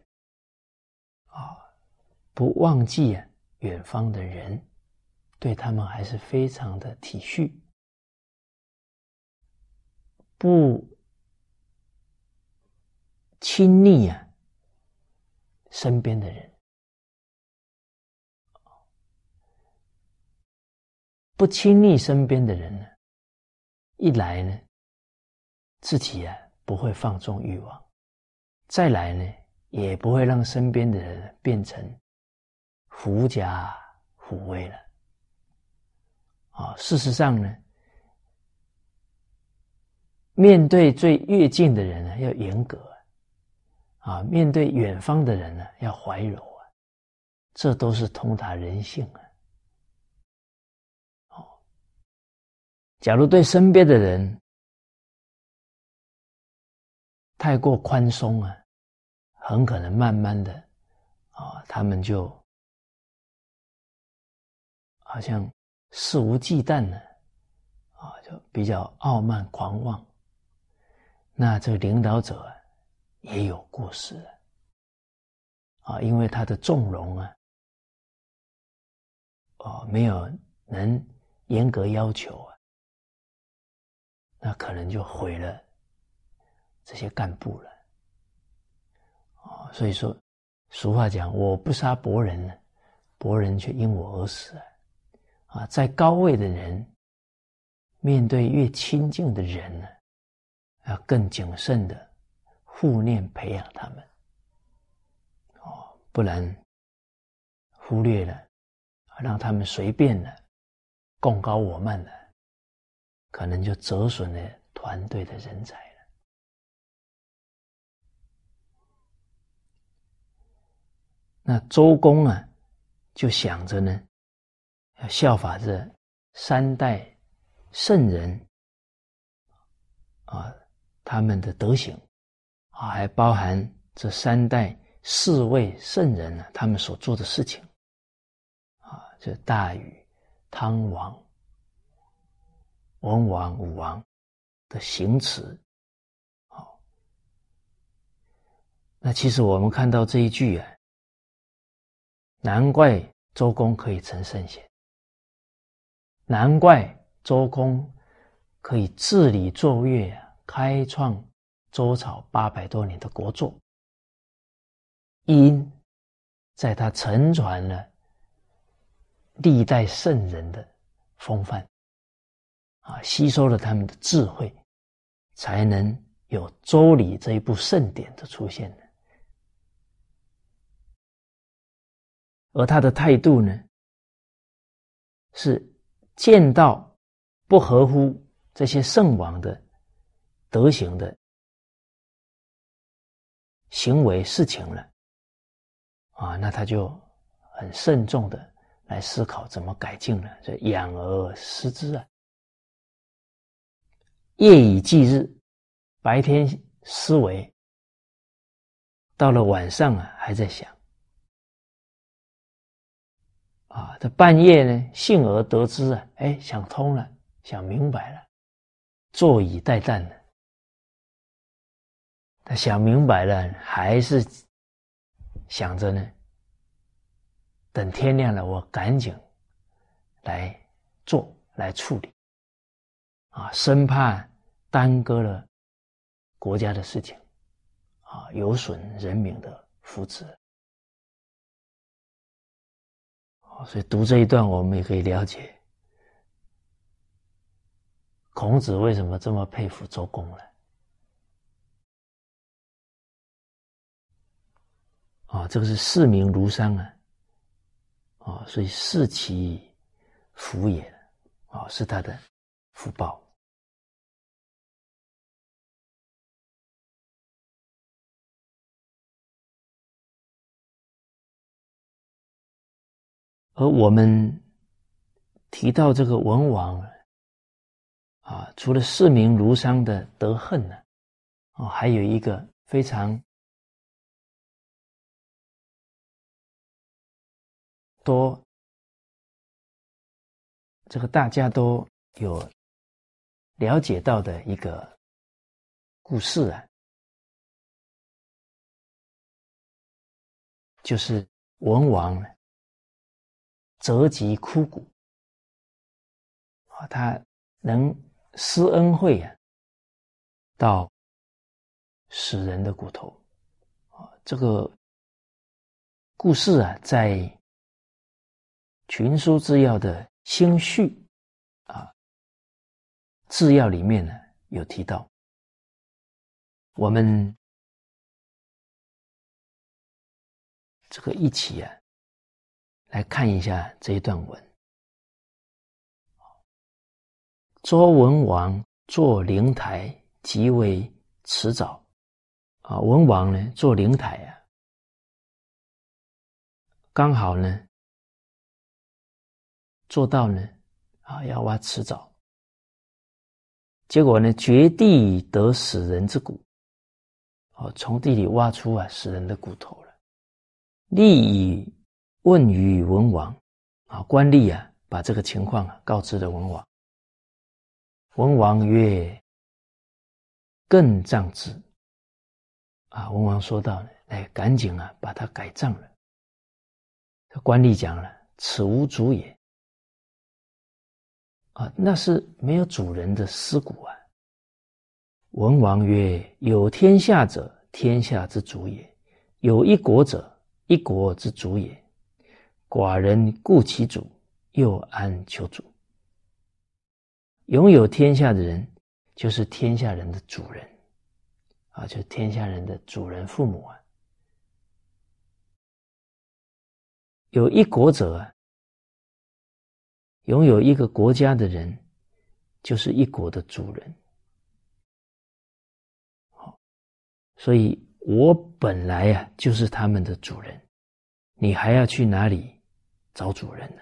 啊，不忘记啊，远方的人，对他们还是非常的体恤，不亲昵啊，身边的人，不亲昵身边的人呢，一来呢，自己啊不会放纵欲望。再来呢，也不会让身边的人变成狐假虎威了。啊，事实上呢，面对最越近的人呢，要严格；啊，面对远方的人呢，要怀柔啊。这都是通达人性啊。哦，假如对身边的人太过宽松啊。很可能慢慢的，啊，他们就好像肆无忌惮的，啊，就比较傲慢狂妄。那这个领导者也有过失啊，因为他的纵容啊，哦，没有能严格要求啊，那可能就毁了这些干部了。啊，所以说，俗话讲，我不杀伯仁呢，伯仁却因我而死啊！啊，在高位的人，面对越亲近的人呢，要更谨慎的护念培养他们，哦，不然忽略了，让他们随便的共高我慢了，可能就折损了团队的人才了。那周公啊，就想着呢，要效法这三代圣人啊，他们的德行啊，还包含这三代四位圣人呢，他们所做的事情啊，这大禹、汤王、文王、武王的行持。好，那其实我们看到这一句啊。难怪周公可以成圣贤，难怪周公可以治理奏乐啊，开创周朝八百多年的国祚，因在他承传了历代圣人的风范，啊，吸收了他们的智慧，才能有《周礼》这一部圣典的出现的。而他的态度呢，是见到不合乎这些圣王的德行的行为事情了，啊，那他就很慎重的来思考怎么改进了，这养而思之啊，夜以继日，白天思维，到了晚上啊，还在想。啊，这半夜呢，幸而得知啊，哎，想通了，想明白了，坐以待旦了。他想明白了，还是想着呢，等天亮了，我赶紧来做，来处理，啊，生怕耽搁了国家的事情，啊，有损人民的福祉。所以读这一段，我们也可以了解孔子为什么这么佩服周公了。啊，这个是视民如山啊，啊，所以视其福也，啊，是他的福报。而我们提到这个文王啊，除了视民如山的德恨呢，啊，还有一个非常多，这个大家都有了解到的一个故事啊，就是文王。折戟枯骨啊，他能施恩惠啊，到死人的骨头啊。这个故事啊，在《群书治要》的兴序啊治要里面呢有提到。我们这个一起啊。来看一下这一段文。周文王坐灵台，即为迟早。啊，文王呢坐灵台啊，刚好呢做到呢啊要挖池沼。结果呢掘地得死人之骨，哦，从地里挖出啊死人的骨头了，立以。问于文王，啊，官吏啊，把这个情况啊告知了文王。文王曰：“更葬之。”啊，文王说道：“哎，赶紧啊，把它改葬了。”这官吏讲了：“此无主也。”啊，那是没有主人的尸骨啊。文王曰：“有天下者，天下之主也；有一国者，一国之主也。”寡人顾其主，又安求主？拥有天下的人，就是天下人的主人，啊，就是天下人的主人父母啊。有一国者，拥有一个国家的人，就是一国的主人。好，所以我本来呀，就是他们的主人，你还要去哪里？找主人呢，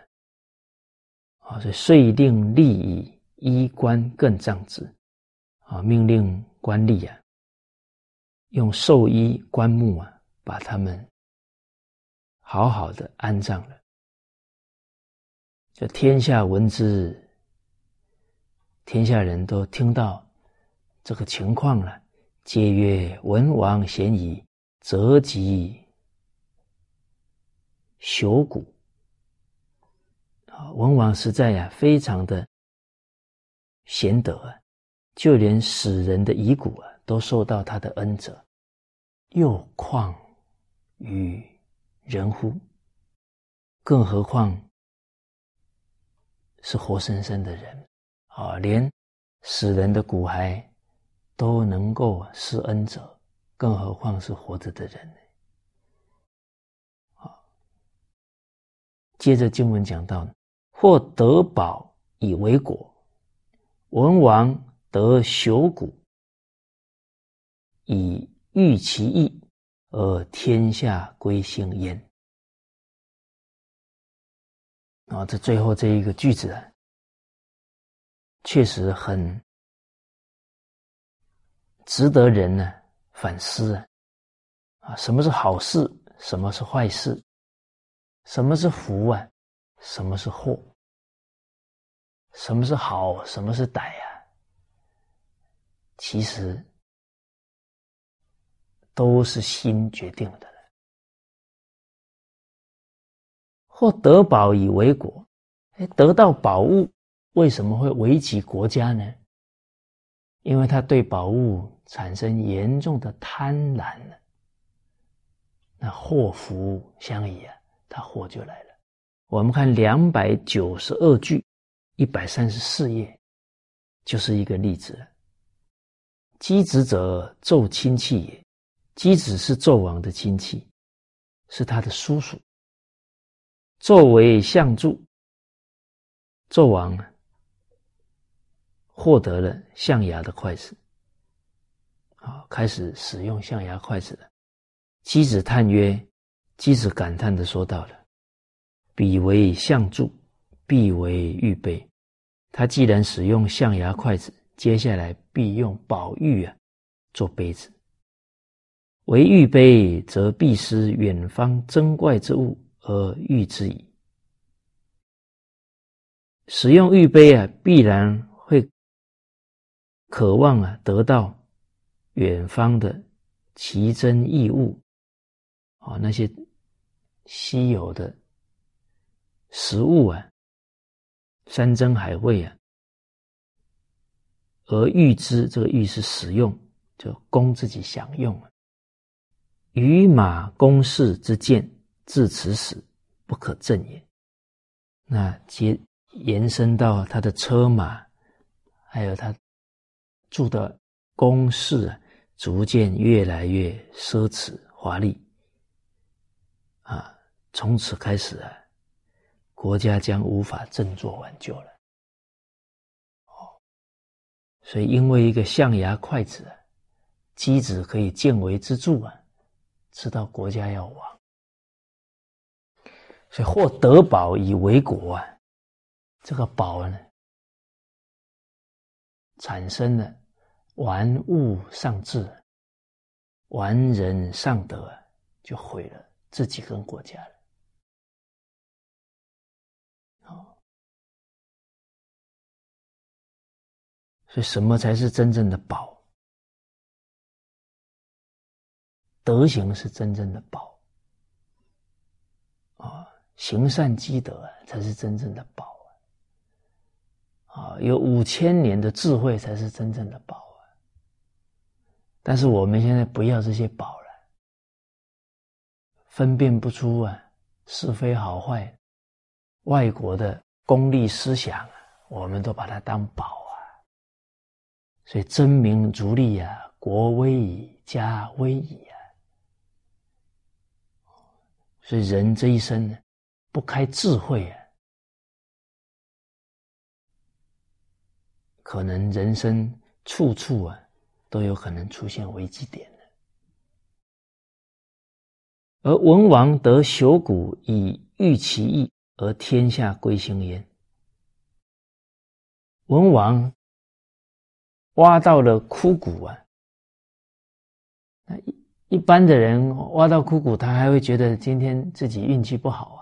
啊，所以遂令吏以衣冠更葬之，啊，命令官吏啊，用寿衣棺木啊，把他们好好的安葬了。这天下闻之，天下人都听到这个情况了，皆曰：文王贤矣，则及朽骨啊。文王实在呀，非常的贤德啊，就连死人的遗骨啊，都受到他的恩泽，又况于人乎？更何况是活生生的人啊！连死人的骨骸都能够施恩者，更何况是活着的人呢？啊！接着经文讲到，或得宝以为果，文王得朽骨以御其意，而天下归心焉。啊，这最后这一个句子啊，确实很值得人呢反思啊！啊，什么是好事？什么是坏事？什么是福啊？什么是祸？什么是好？什么是歹啊？其实都是心决定的。或得宝以为国，哎，得到宝物为什么会危及国家呢？因为他对宝物产生严重的贪婪了。那祸福相依啊，他祸就来了。我们看两百九十二句，一百三十四页，就是一个例子。箕子者，纣亲戚也。箕子是纣王的亲戚，是他的叔叔。作为相助，纣王获得了象牙的筷子，啊，开始使用象牙筷子了。箕子叹曰：“箕子感叹的说到了，彼为相助，必为玉杯。他既然使用象牙筷子，接下来必用宝玉啊做杯子。为玉杯，则必失远方珍怪之物。”而欲之矣。使用玉杯啊，必然会渴望啊，得到远方的奇珍异物啊，那些稀有的食物啊，山珍海味啊，而欲之，这个欲是使用，就供自己享用啊。与马公事之见。至此死，不可正也。那接延伸到他的车马，还有他住的宫室啊，逐渐越来越奢侈华丽。啊，从此开始啊，国家将无法振作挽救了。哦，所以因为一个象牙筷子，箕子可以见微知著啊，知道国家要亡。所以，或得宝以为国啊，这个宝呢，产生了玩物丧志、玩人丧德，就毁了自己跟国家了。好，所以什么才是真正的宝？德行是真正的宝啊！行善积德才是真正的宝啊！啊，有五千年的智慧才是真正的宝啊！但是我们现在不要这些宝了，分辨不出啊是非好坏，外国的功利思想啊，我们都把它当宝啊！所以争名逐利啊，国威矣，家危矣啊！所以人这一生呢？不开智慧啊，可能人生处处啊都有可能出现危机点的。而文王得朽骨以御其意，而天下归心焉。文王挖到了枯骨啊，那一一般的人挖到枯骨，他还会觉得今天自己运气不好啊。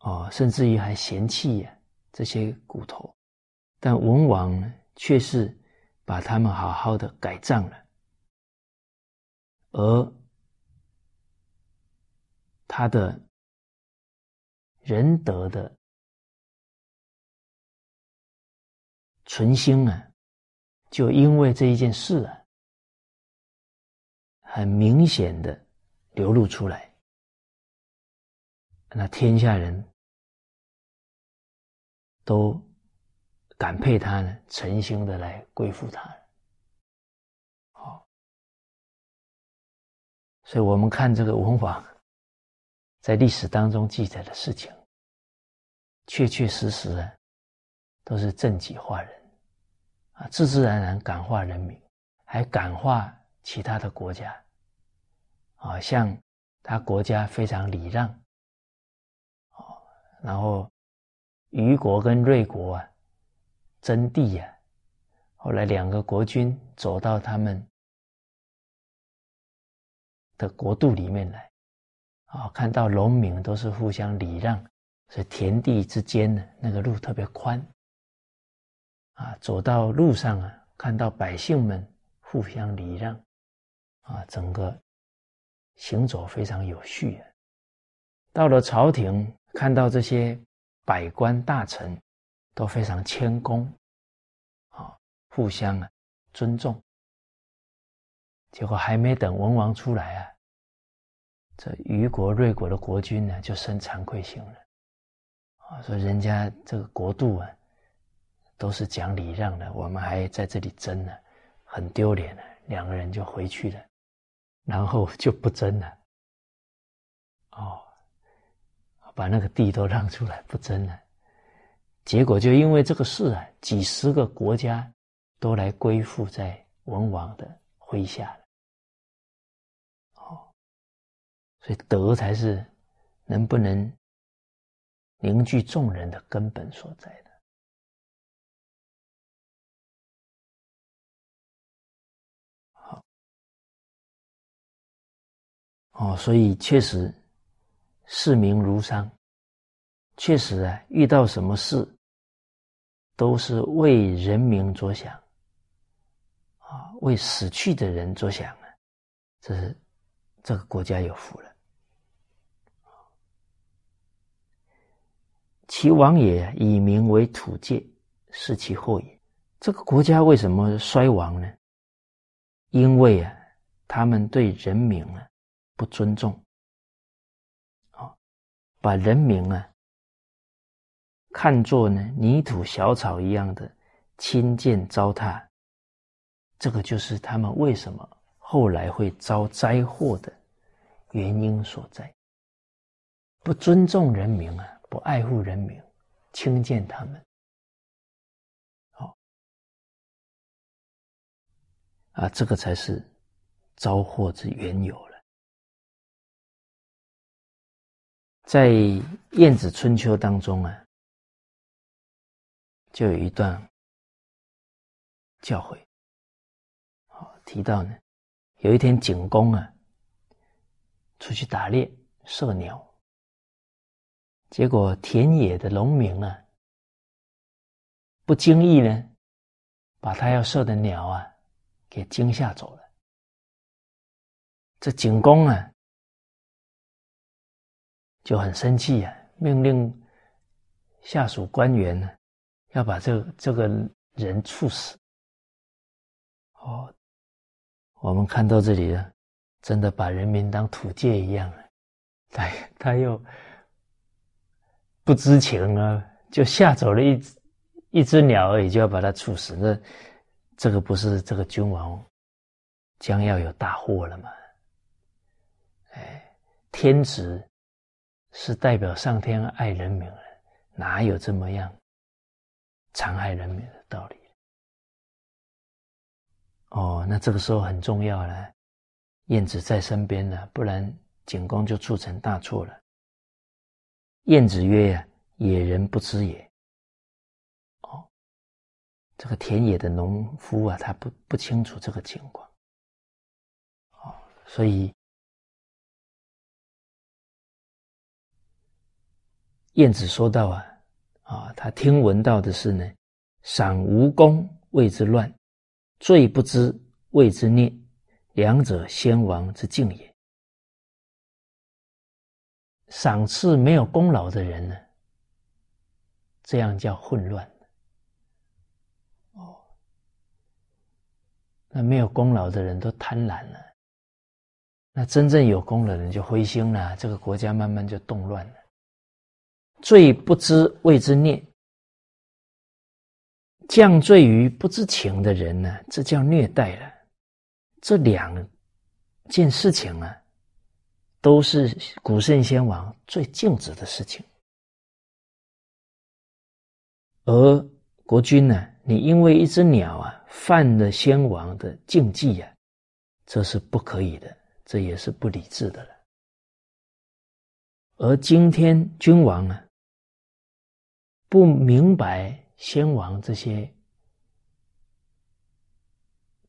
哦，甚至于还嫌弃呀这些骨头，但文王呢，却是把他们好好的改葬了，而他的仁德的存心啊，就因为这一件事啊，很明显的流露出来，那天下人都感佩他呢，诚心的来归附他。好，所以我们看这个文王在历史当中记载的事情，确确实实啊，都是正己化人。啊，自自然然感化人民，还感化其他的国家，啊，像他国家非常礼让，哦，然后虞国跟芮国啊争地呀，后来两个国君走到他们的国度里面来，啊，看到农民都是互相礼让，所以田地之间呢，那个路特别宽。啊，走到路上啊，看到百姓们互相礼让，啊，整个行走非常有序啊。到了朝廷，看到这些百官大臣都非常谦恭，啊，互相啊尊重。结果还没等文王出来啊，这虞国、芮国的国君呢就生惭愧心了，啊，说人家这个国度啊。都是讲礼让的，我们还在这里争呢，很丢脸的。两个人就回去了，然后就不争了。哦，把那个地都让出来，不争了。结果就因为这个事啊，几十个国家都来归附在文王的麾下了。哦，所以德才是能不能凝聚众人的根本所在的。好哦，所以确实，视民如商。确实啊，遇到什么事，都是为人民着想，啊，为死去的人着想啊，这是这个国家有福了。其王也以民为土界，是其祸也。这个国家为什么衰亡呢？因为啊，他们对人民啊。不尊重，把人民啊看作呢泥土小草一样的轻贱糟蹋，这个就是他们为什么后来会遭灾祸的原因所在。不尊重人民啊，不爱护人民，轻贱他们，好啊，这个才是遭祸之缘由。在《晏子春秋》当中啊，就有一段教诲，好提到呢，有一天景公啊出去打猎射鸟，结果田野的农民啊不经意呢，把他要射的鸟啊给惊吓走了，这景公啊。就很生气呀，命令下属官员呢，要把这这个人处死。哦，我们看到这里呢，真的把人民当土芥一样了。他他又不知情啊，就吓走了一只一只鸟而已，就要把它处死。那这个不是这个君王将要有大祸了吗？哎，天子。是代表上天爱人民了，哪有这么样残害人民的道理？哦，那这个时候很重要了，晏子在身边了，不然景公就铸成大错了。晏子曰：“野人不知也。”哦，这个田野的农夫啊，他不不清楚这个情况。哦，所以。晏子说道：“啊，啊，他听闻到的是呢，赏无功谓之乱，罪不知谓之孽，两者先王之敬也。赏赐没有功劳的人呢，这样叫混乱；哦那没有功劳的人都贪婪了，那真正有功的人就灰心了，这个国家慢慢就动乱了。罪不知谓之孽，降罪于不知情的人呢，这叫虐待了。这两件事情啊，都是古圣先王最禁止的事情。而国君呢，你因为一只鸟啊，犯了先王的禁忌呀，这是不可以的，这也是不理智的了。而今天君王啊，不明白先王这些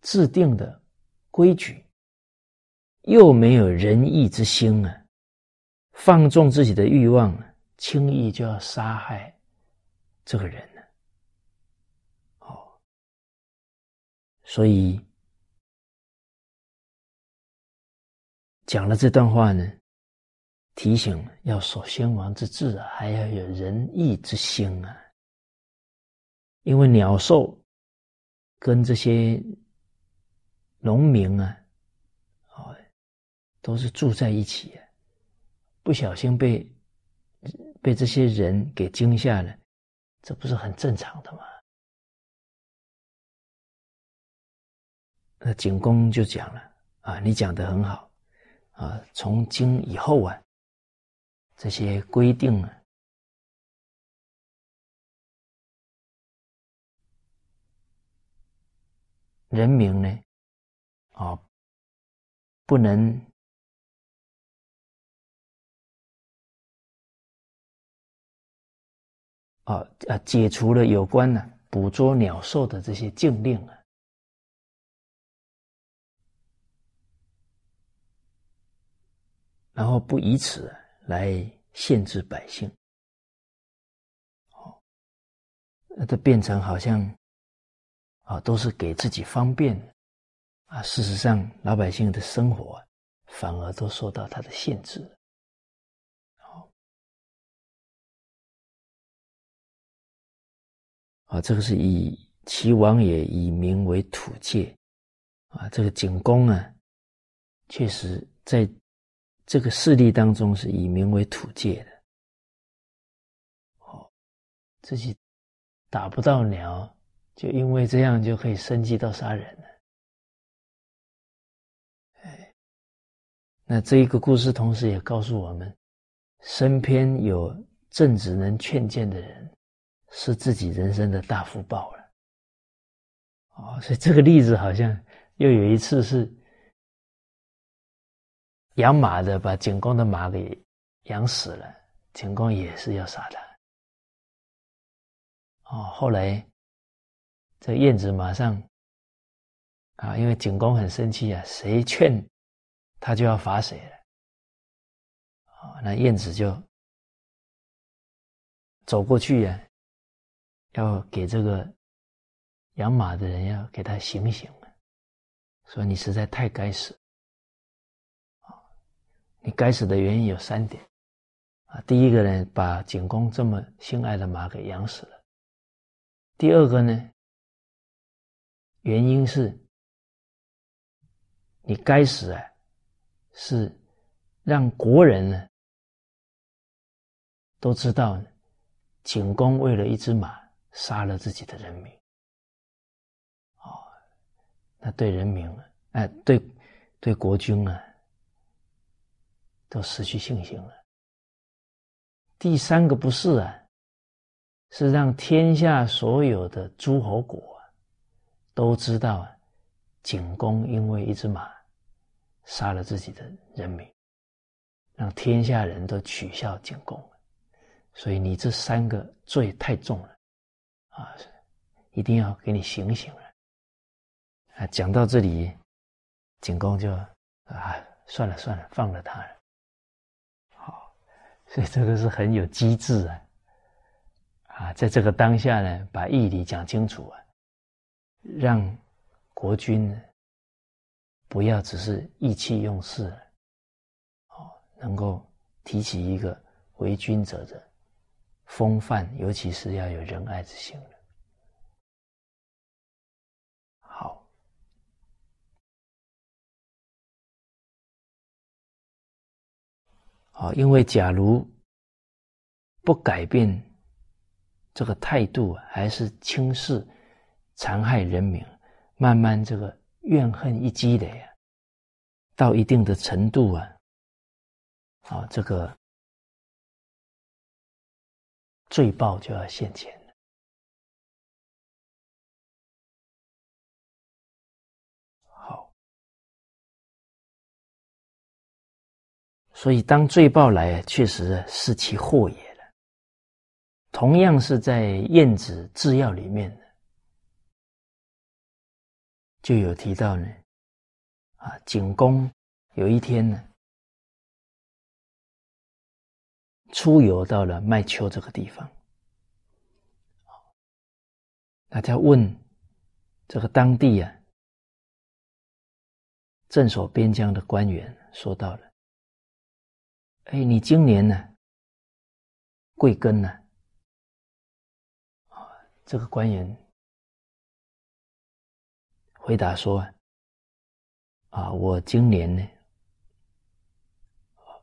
制定的规矩，又没有仁义之心啊，放纵自己的欲望，轻易就要杀害这个人呢。哦，所以讲了这段话呢。提醒要守先王之志啊，还要有仁义之心啊。因为鸟兽跟这些农民啊，哦，都是住在一起，不小心被被这些人给惊吓了，这不是很正常的吗？那景公就讲了啊，你讲的很好啊，从今以后啊。这些规定啊，人民呢，啊，不能啊啊，解除了有关呢捕捉鸟兽的这些禁令啊，然后不以此。啊来限制百姓，哦，那它变成好像啊，都是给自己方便啊。事实上，老百姓的生活反而都受到他的限制。好，啊，这个是以齐王也以民为土界啊，这个景公啊，确实在。这个势力当中是以民为土界的，哦，自己打不到鸟，就因为这样就可以升级到杀人了。哎，那这一个故事同时也告诉我们，身边有正直能劝谏的人，是自己人生的大福报了。哦，所以这个例子好像又有一次是。养马的把景公的马给养死了，景公也是要杀他。哦，后来这燕子马上啊，因为景公很生气啊，谁劝他就要罚谁了。啊，那燕子就走过去呀，要给这个养马的人要给他醒醒，说你实在太该死。你该死的原因有三点，啊，第一个呢，把景公这么心爱的马给养死了；第二个呢，原因是，你该死啊，是让国人呢都知道，景公为了一只马杀了自己的人民，哦，那对人民，哎，对对国君啊。都失去信心了。第三个不是啊，是让天下所有的诸侯国都知道啊，景公因为一只马杀了自己的人民，让天下人都取笑景公。所以你这三个罪太重了啊，一定要给你醒醒了。啊，讲到这里，景公就啊，算了算了，放了他了。所以这个是很有机智啊！啊，在这个当下呢，把义理讲清楚啊，让国君不要只是意气用事，哦，能够提起一个为君者的风范，尤其是要有仁爱之心的，啊，因为假如不改变这个态度，还是轻视、残害人民，慢慢这个怨恨一积累啊，到一定的程度啊，啊，这个罪报就要现前。所以当罪报来，确实是其祸也了。同样是在《晏子制要》里面的，就有提到呢。啊，景公有一天呢，出游到了麦丘这个地方，大家问这个当地啊镇守边疆的官员说到了：“哎，你今年呢贵庚呢？”这个官员回答说：“啊，我今年呢，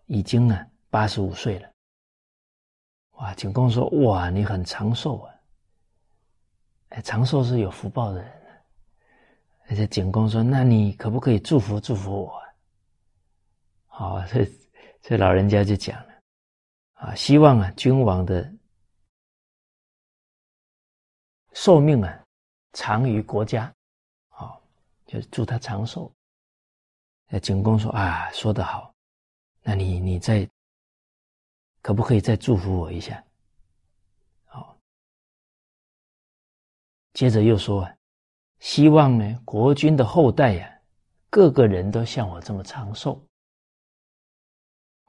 已经啊八十五岁了。”哇，景公说：“哇，你很长寿啊！哎，长寿是有福报的人。”而且景公说：“那你可不可以祝福祝福我？”好，这这老人家就讲了：“啊，希望啊君王的。”寿命啊，长于国家，好，就祝他长寿。那景公说啊，说得好，那你你再可不可以再祝福我一下？好，接着又说，希望呢国君的后代呀，个个人都像我这么长寿。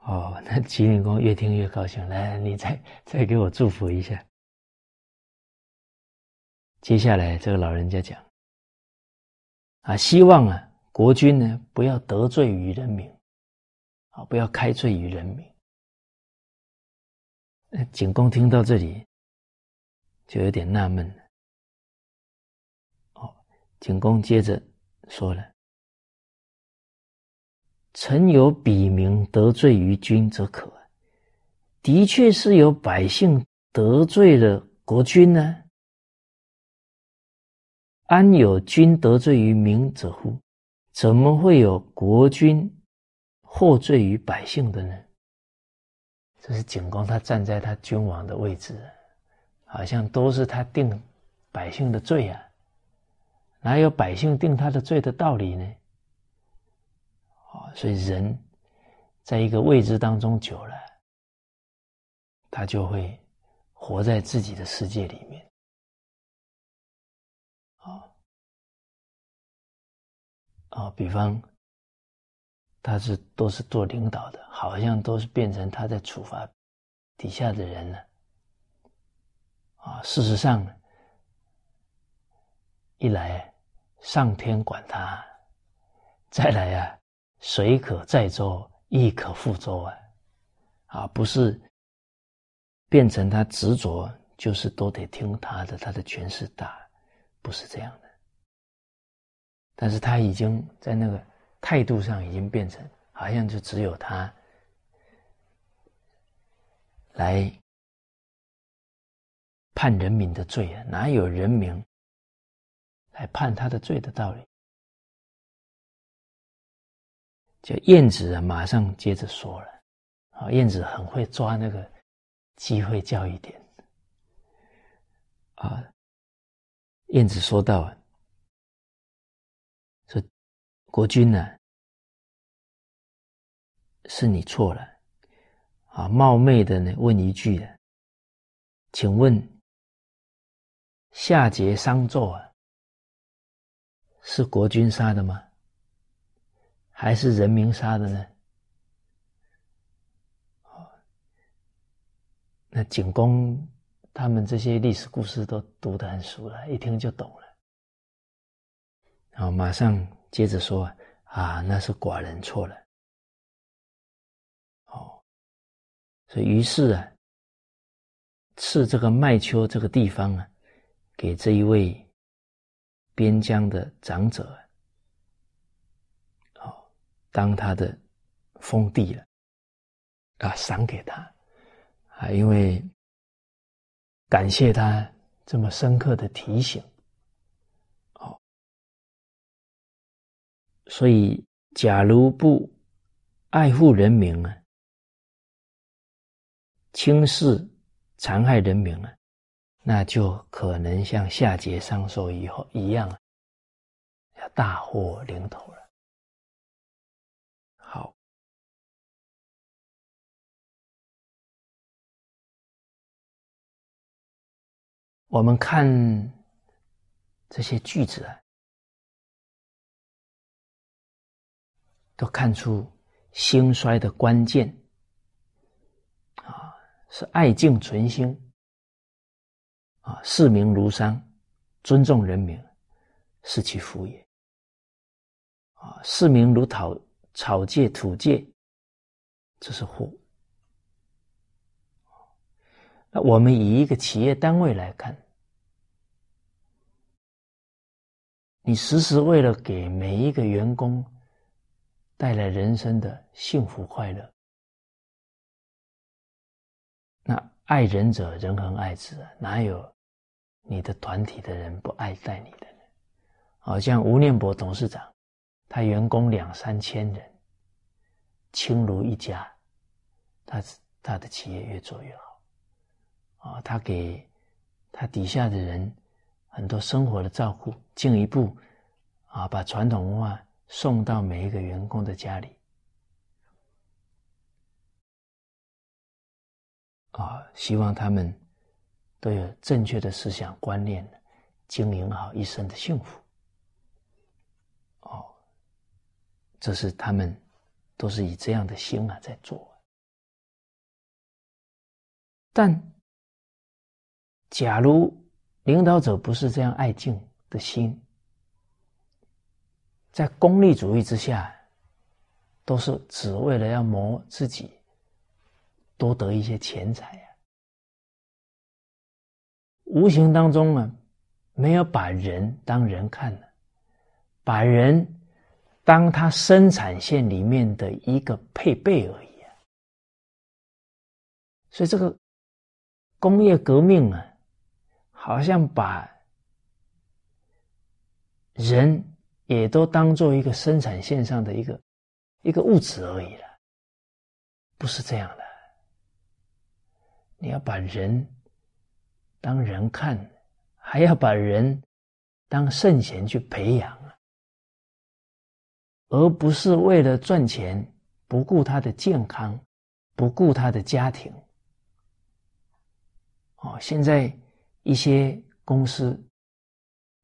哦，那齐灵公越听越高兴，来，你再再给我祝福一下。接下来，这个老人家讲啊，希望啊，国君呢不要得罪于人民，啊，不要开罪于人民。景公听到这里，就有点纳闷了。哦，景公接着说了：“臣有笔名得罪于君，则可。的确是有百姓得罪了国君呢。”安有君得罪于民者乎？怎么会有国君获罪于百姓的呢？这是景公，他站在他君王的位置，好像都是他定百姓的罪啊，哪有百姓定他的罪的道理呢？啊，所以人在一个位置当中久了，他就会活在自己的世界里面。啊啊，比方他是都是做领导的，好像都是变成他在处罚底下的人了。啊，事实上，一来上天管他，再来啊，水可载舟，亦可覆舟啊，啊，不是变成他执着，就是都得听他的，他的权势大，不是这样的。但是他已经在那个态度上已经变成，好像就只有他来判人民的罪啊，哪有人民来判他的罪的道理？就燕子啊，马上接着说了，啊，燕子很会抓那个机会教育点，啊，燕子说到啊。国君呢？是你错了，啊！冒昧的呢问一句的，请问夏桀、商纣啊，是国君杀的吗？还是人民杀的呢？那景公他们这些历史故事都读得很熟了，一听就懂了，然后，马上。接着说啊，那是寡人错了。哦，所以于是啊，赐这个麦丘这个地方啊，给这一位边疆的长者，当他的封地了。啊赏给他啊，因为感谢他这么深刻的提醒，哦，所以假如不爱护人民啊，轻视残害人民啊，那就可能像夏桀上说以后一样，要大祸临头了。我们看这些句子啊，都看出兴衰的关键啊，是爱敬存心啊，视民如山，尊重人民，是其福也啊，视民如草。草芥、土芥，这是祸。那我们以一个企业单位来看，你时时为了给每一个员工带来人生的幸福快乐，那爱人者，人恒爱之，哪有你的团体的人不爱戴你的呢？好像吴念博董事长。他员工两三千人，亲如一家，他他的企业越做越好，啊，他给他底下的人很多生活的照顾，进一步啊，把传统文化送到每一个员工的家里，啊，希望他们都有正确的思想观念，经营好一生的幸福。哦这是他们都是以这样的心啊在做，但假如领导者不是这样爱敬的心，在功利主义之下，都是只为了要谋自己多得一些钱财呀，无形当中呢，没有把人当人看了，把人。当他生产线里面的一个配备而已啊，所以这个工业革命啊，好像把人也都当做一个生产线上的一个一个物质而已了，不是这样的。你要把人当人看，还要把人当圣贤去培养。而不是为了赚钱，不顾他的健康，不顾他的家庭。哦，现在一些公司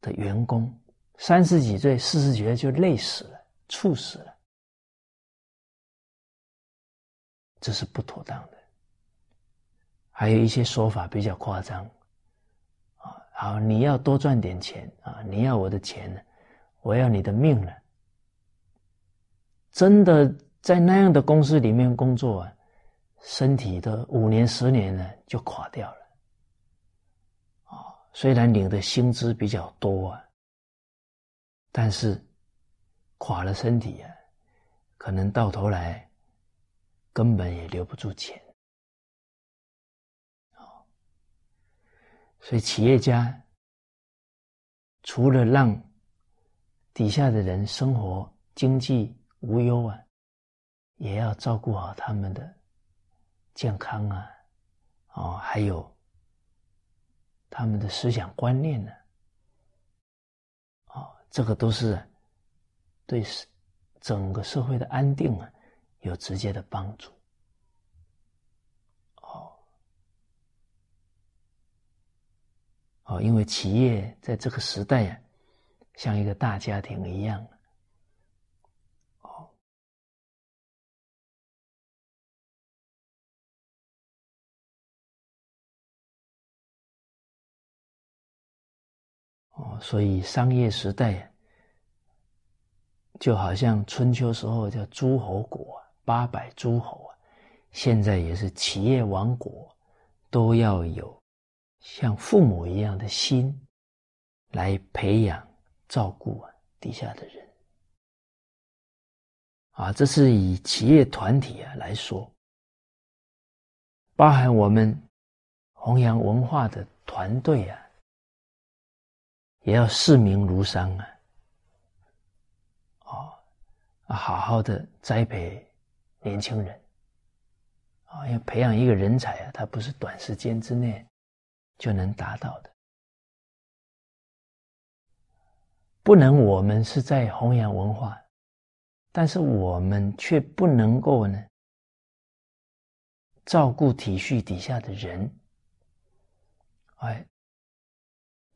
的员工三十几岁、四十几岁就累死了、猝死了，这是不妥当的。还有一些说法比较夸张，啊，好，你要多赚点钱啊，你要我的钱呢，我要你的命了。真的在那样的公司里面工作啊，身体的五年十年呢就垮掉了。虽然领的薪资比较多啊，但是垮了身体啊，可能到头来根本也留不住钱。所以企业家除了让底下的人生活经济。无忧啊，也要照顾好他们的健康啊，哦，还有他们的思想观念呢，哦，这个都是对整个社会的安定啊有直接的帮助。哦，哦，因为企业在这个时代呀，像一个大家庭一样。哦，所以商业时代就好像春秋时候叫诸侯国，八百诸侯啊，现在也是企业王国，都要有像父母一样的心来培养、照顾啊底下的人。啊，这是以企业团体啊来说。包含我们弘扬文化的团队啊，也要视民如山啊，哦，好好的栽培年轻人啊，因为培养一个人才啊，他不是短时间之内就能达到的。不能，我们是在弘扬文化，但是我们却不能够呢。照顾体恤底下的人，哎，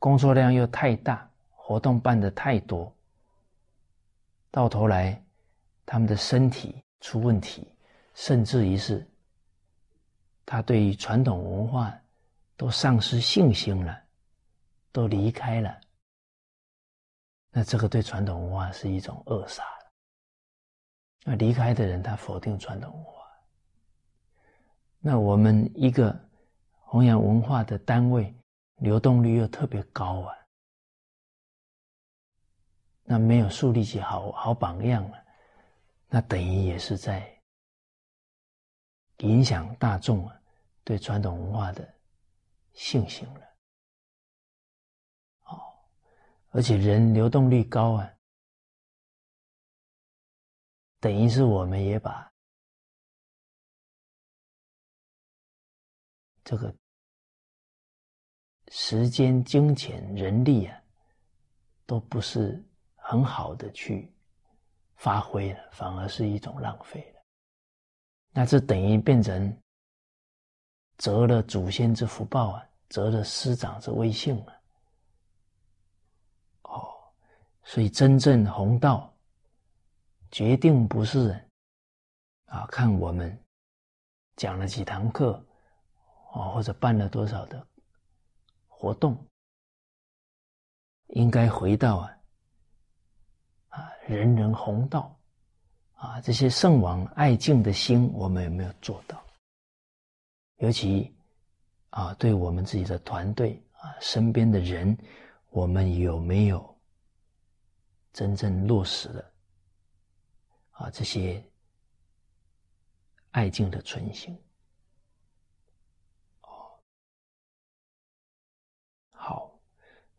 工作量又太大，活动办的太多，到头来他们的身体出问题，甚至于是他对于传统文化都丧失信心了，都离开了，那这个对传统文化是一种扼杀。那离开的人，他否定传统文化。那我们一个弘扬文化的单位，流动率又特别高啊，那没有树立起好好榜样了，那等于也是在影响大众啊对传统文化的信心了。哦，而且人流动率高啊，等于是我们也把。这个时间、金钱、人力啊，都不是很好的去发挥了，反而是一种浪费了。那这等于变成折了祖先之福报啊，折了师长之威信啊。哦，所以真正弘道，决定不是人啊，看我们讲了几堂课。哦，或者办了多少的活动，应该回到啊啊人人弘道啊这些圣王爱敬的心，我们有没有做到？尤其啊，对我们自己的团队啊身边的人，我们有没有真正落实了啊这些爱敬的存心？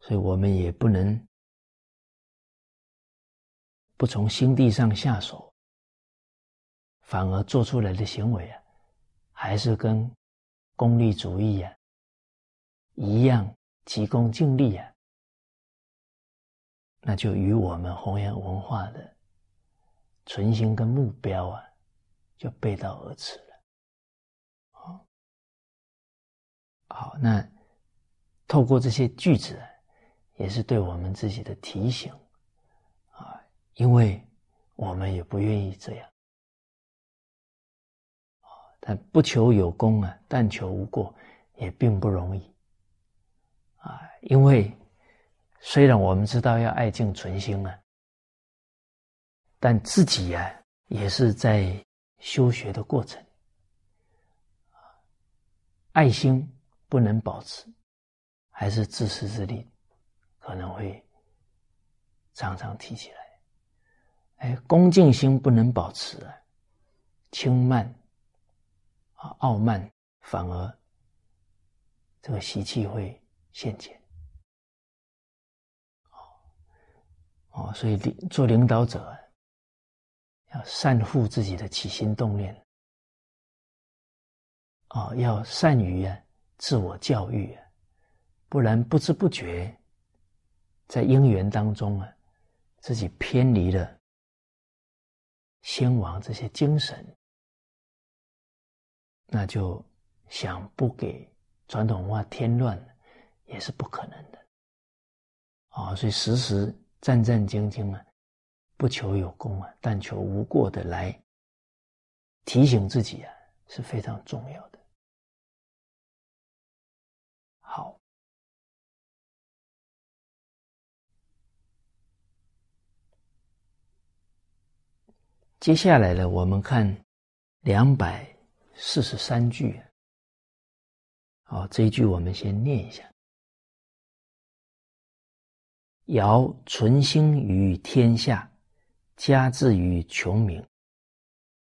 所以我们也不能不从心地上下手，反而做出来的行为啊，还是跟功利主义啊一样急功近利啊，那就与我们弘扬文化的存心跟目标啊，就背道而驰了。好，好，那透过这些句子。也是对我们自己的提醒啊，因为我们也不愿意这样。但不求有功啊，但求无过，也并不容易啊。因为虽然我们知道要爱敬存心啊，但自己呀也是在修学的过程爱心不能保持，还是自私自利。可能会常常提起来，哎，恭敬心不能保持啊，轻慢啊，傲慢，反而这个习气会现前。哦，所以领做领导者要善护自己的起心动念，哦，要善于啊自我教育，不然不知不觉。在因缘当中啊，自己偏离了先王这些精神，那就想不给传统文化添乱，也是不可能的。啊，所以时时战战兢兢啊，不求有功啊，但求无过的来提醒自己啊，是非常重要的。接下来呢，我们看两百四十三句。好，这一句我们先念一下：“尧存心于天下，加至于穷民，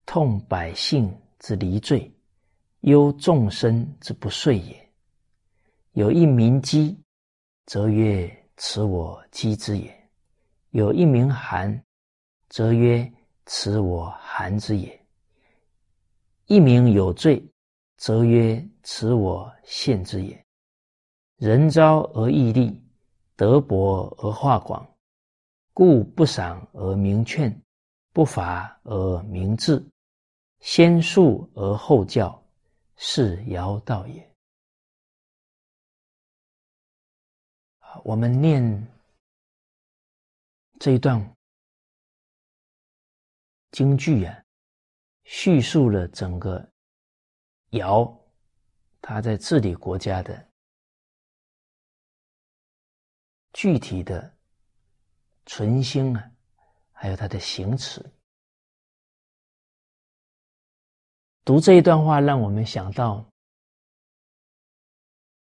痛百姓之离罪，忧众生之不遂也。有一名饥，则曰：此我饥之也；有一名寒，则曰：此我寒之也；一名有罪，则曰：此我陷之也。人昭而义立，德薄而化广，故不赏而明劝，不罚而明治，先述而后教。是尧道也。我们念这一段京剧啊，叙述了整个尧他在治理国家的具体的存心啊，还有他的行持。读这一段话，让我们想到《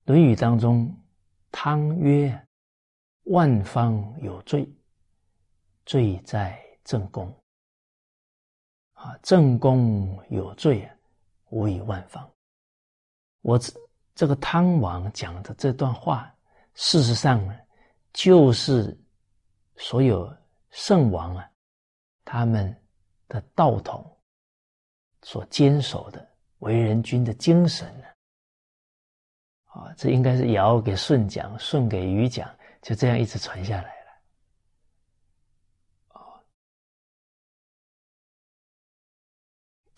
论语》当中，汤曰：“万方有罪，罪在正宫。啊，正宫有罪啊，无以万方。”我这这个汤王讲的这段话，事实上呢，就是所有圣王啊，他们的道统。所坚守的为人君的精神呢？啊，这应该是尧给舜讲，舜给禹讲，就这样一直传下来了。啊，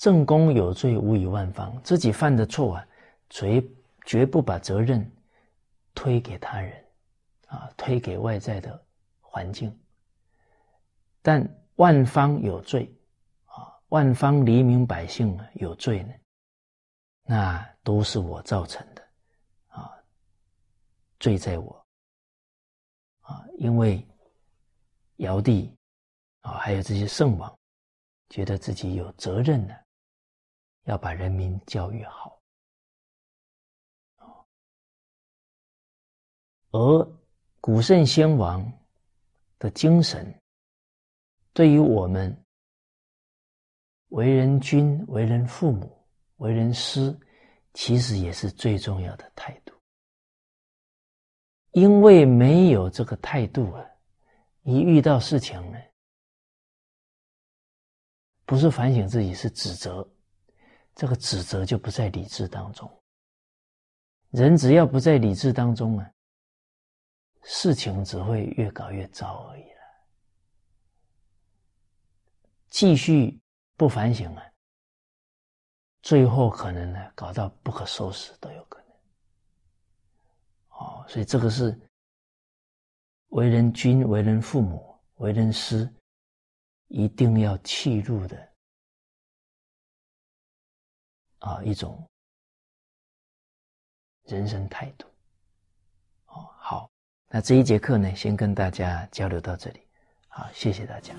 正宫有罪，无以万方。自己犯的错啊，绝绝不把责任推给他人，啊，推给外在的环境。但万方有罪。啊万方黎民百姓有罪呢，那都是我造成的，啊，罪在我，啊，因为尧帝啊，还有这些圣王，觉得自己有责任呢，要把人民教育好，而古圣先王的精神，对于我们。为人君、为人父母、为人师，其实也是最重要的态度。因为没有这个态度啊，一遇到事情呢，不是反省自己，是指责。这个指责就不在理智当中。人只要不在理智当中啊，事情只会越搞越糟而已了。继续。不反省啊，最后可能呢搞到不可收拾都有可能。哦，所以这个是为人君、为人父母、为人师，一定要弃入的啊一种人生态度。哦，好，那这一节课呢，先跟大家交流到这里。好，谢谢大家。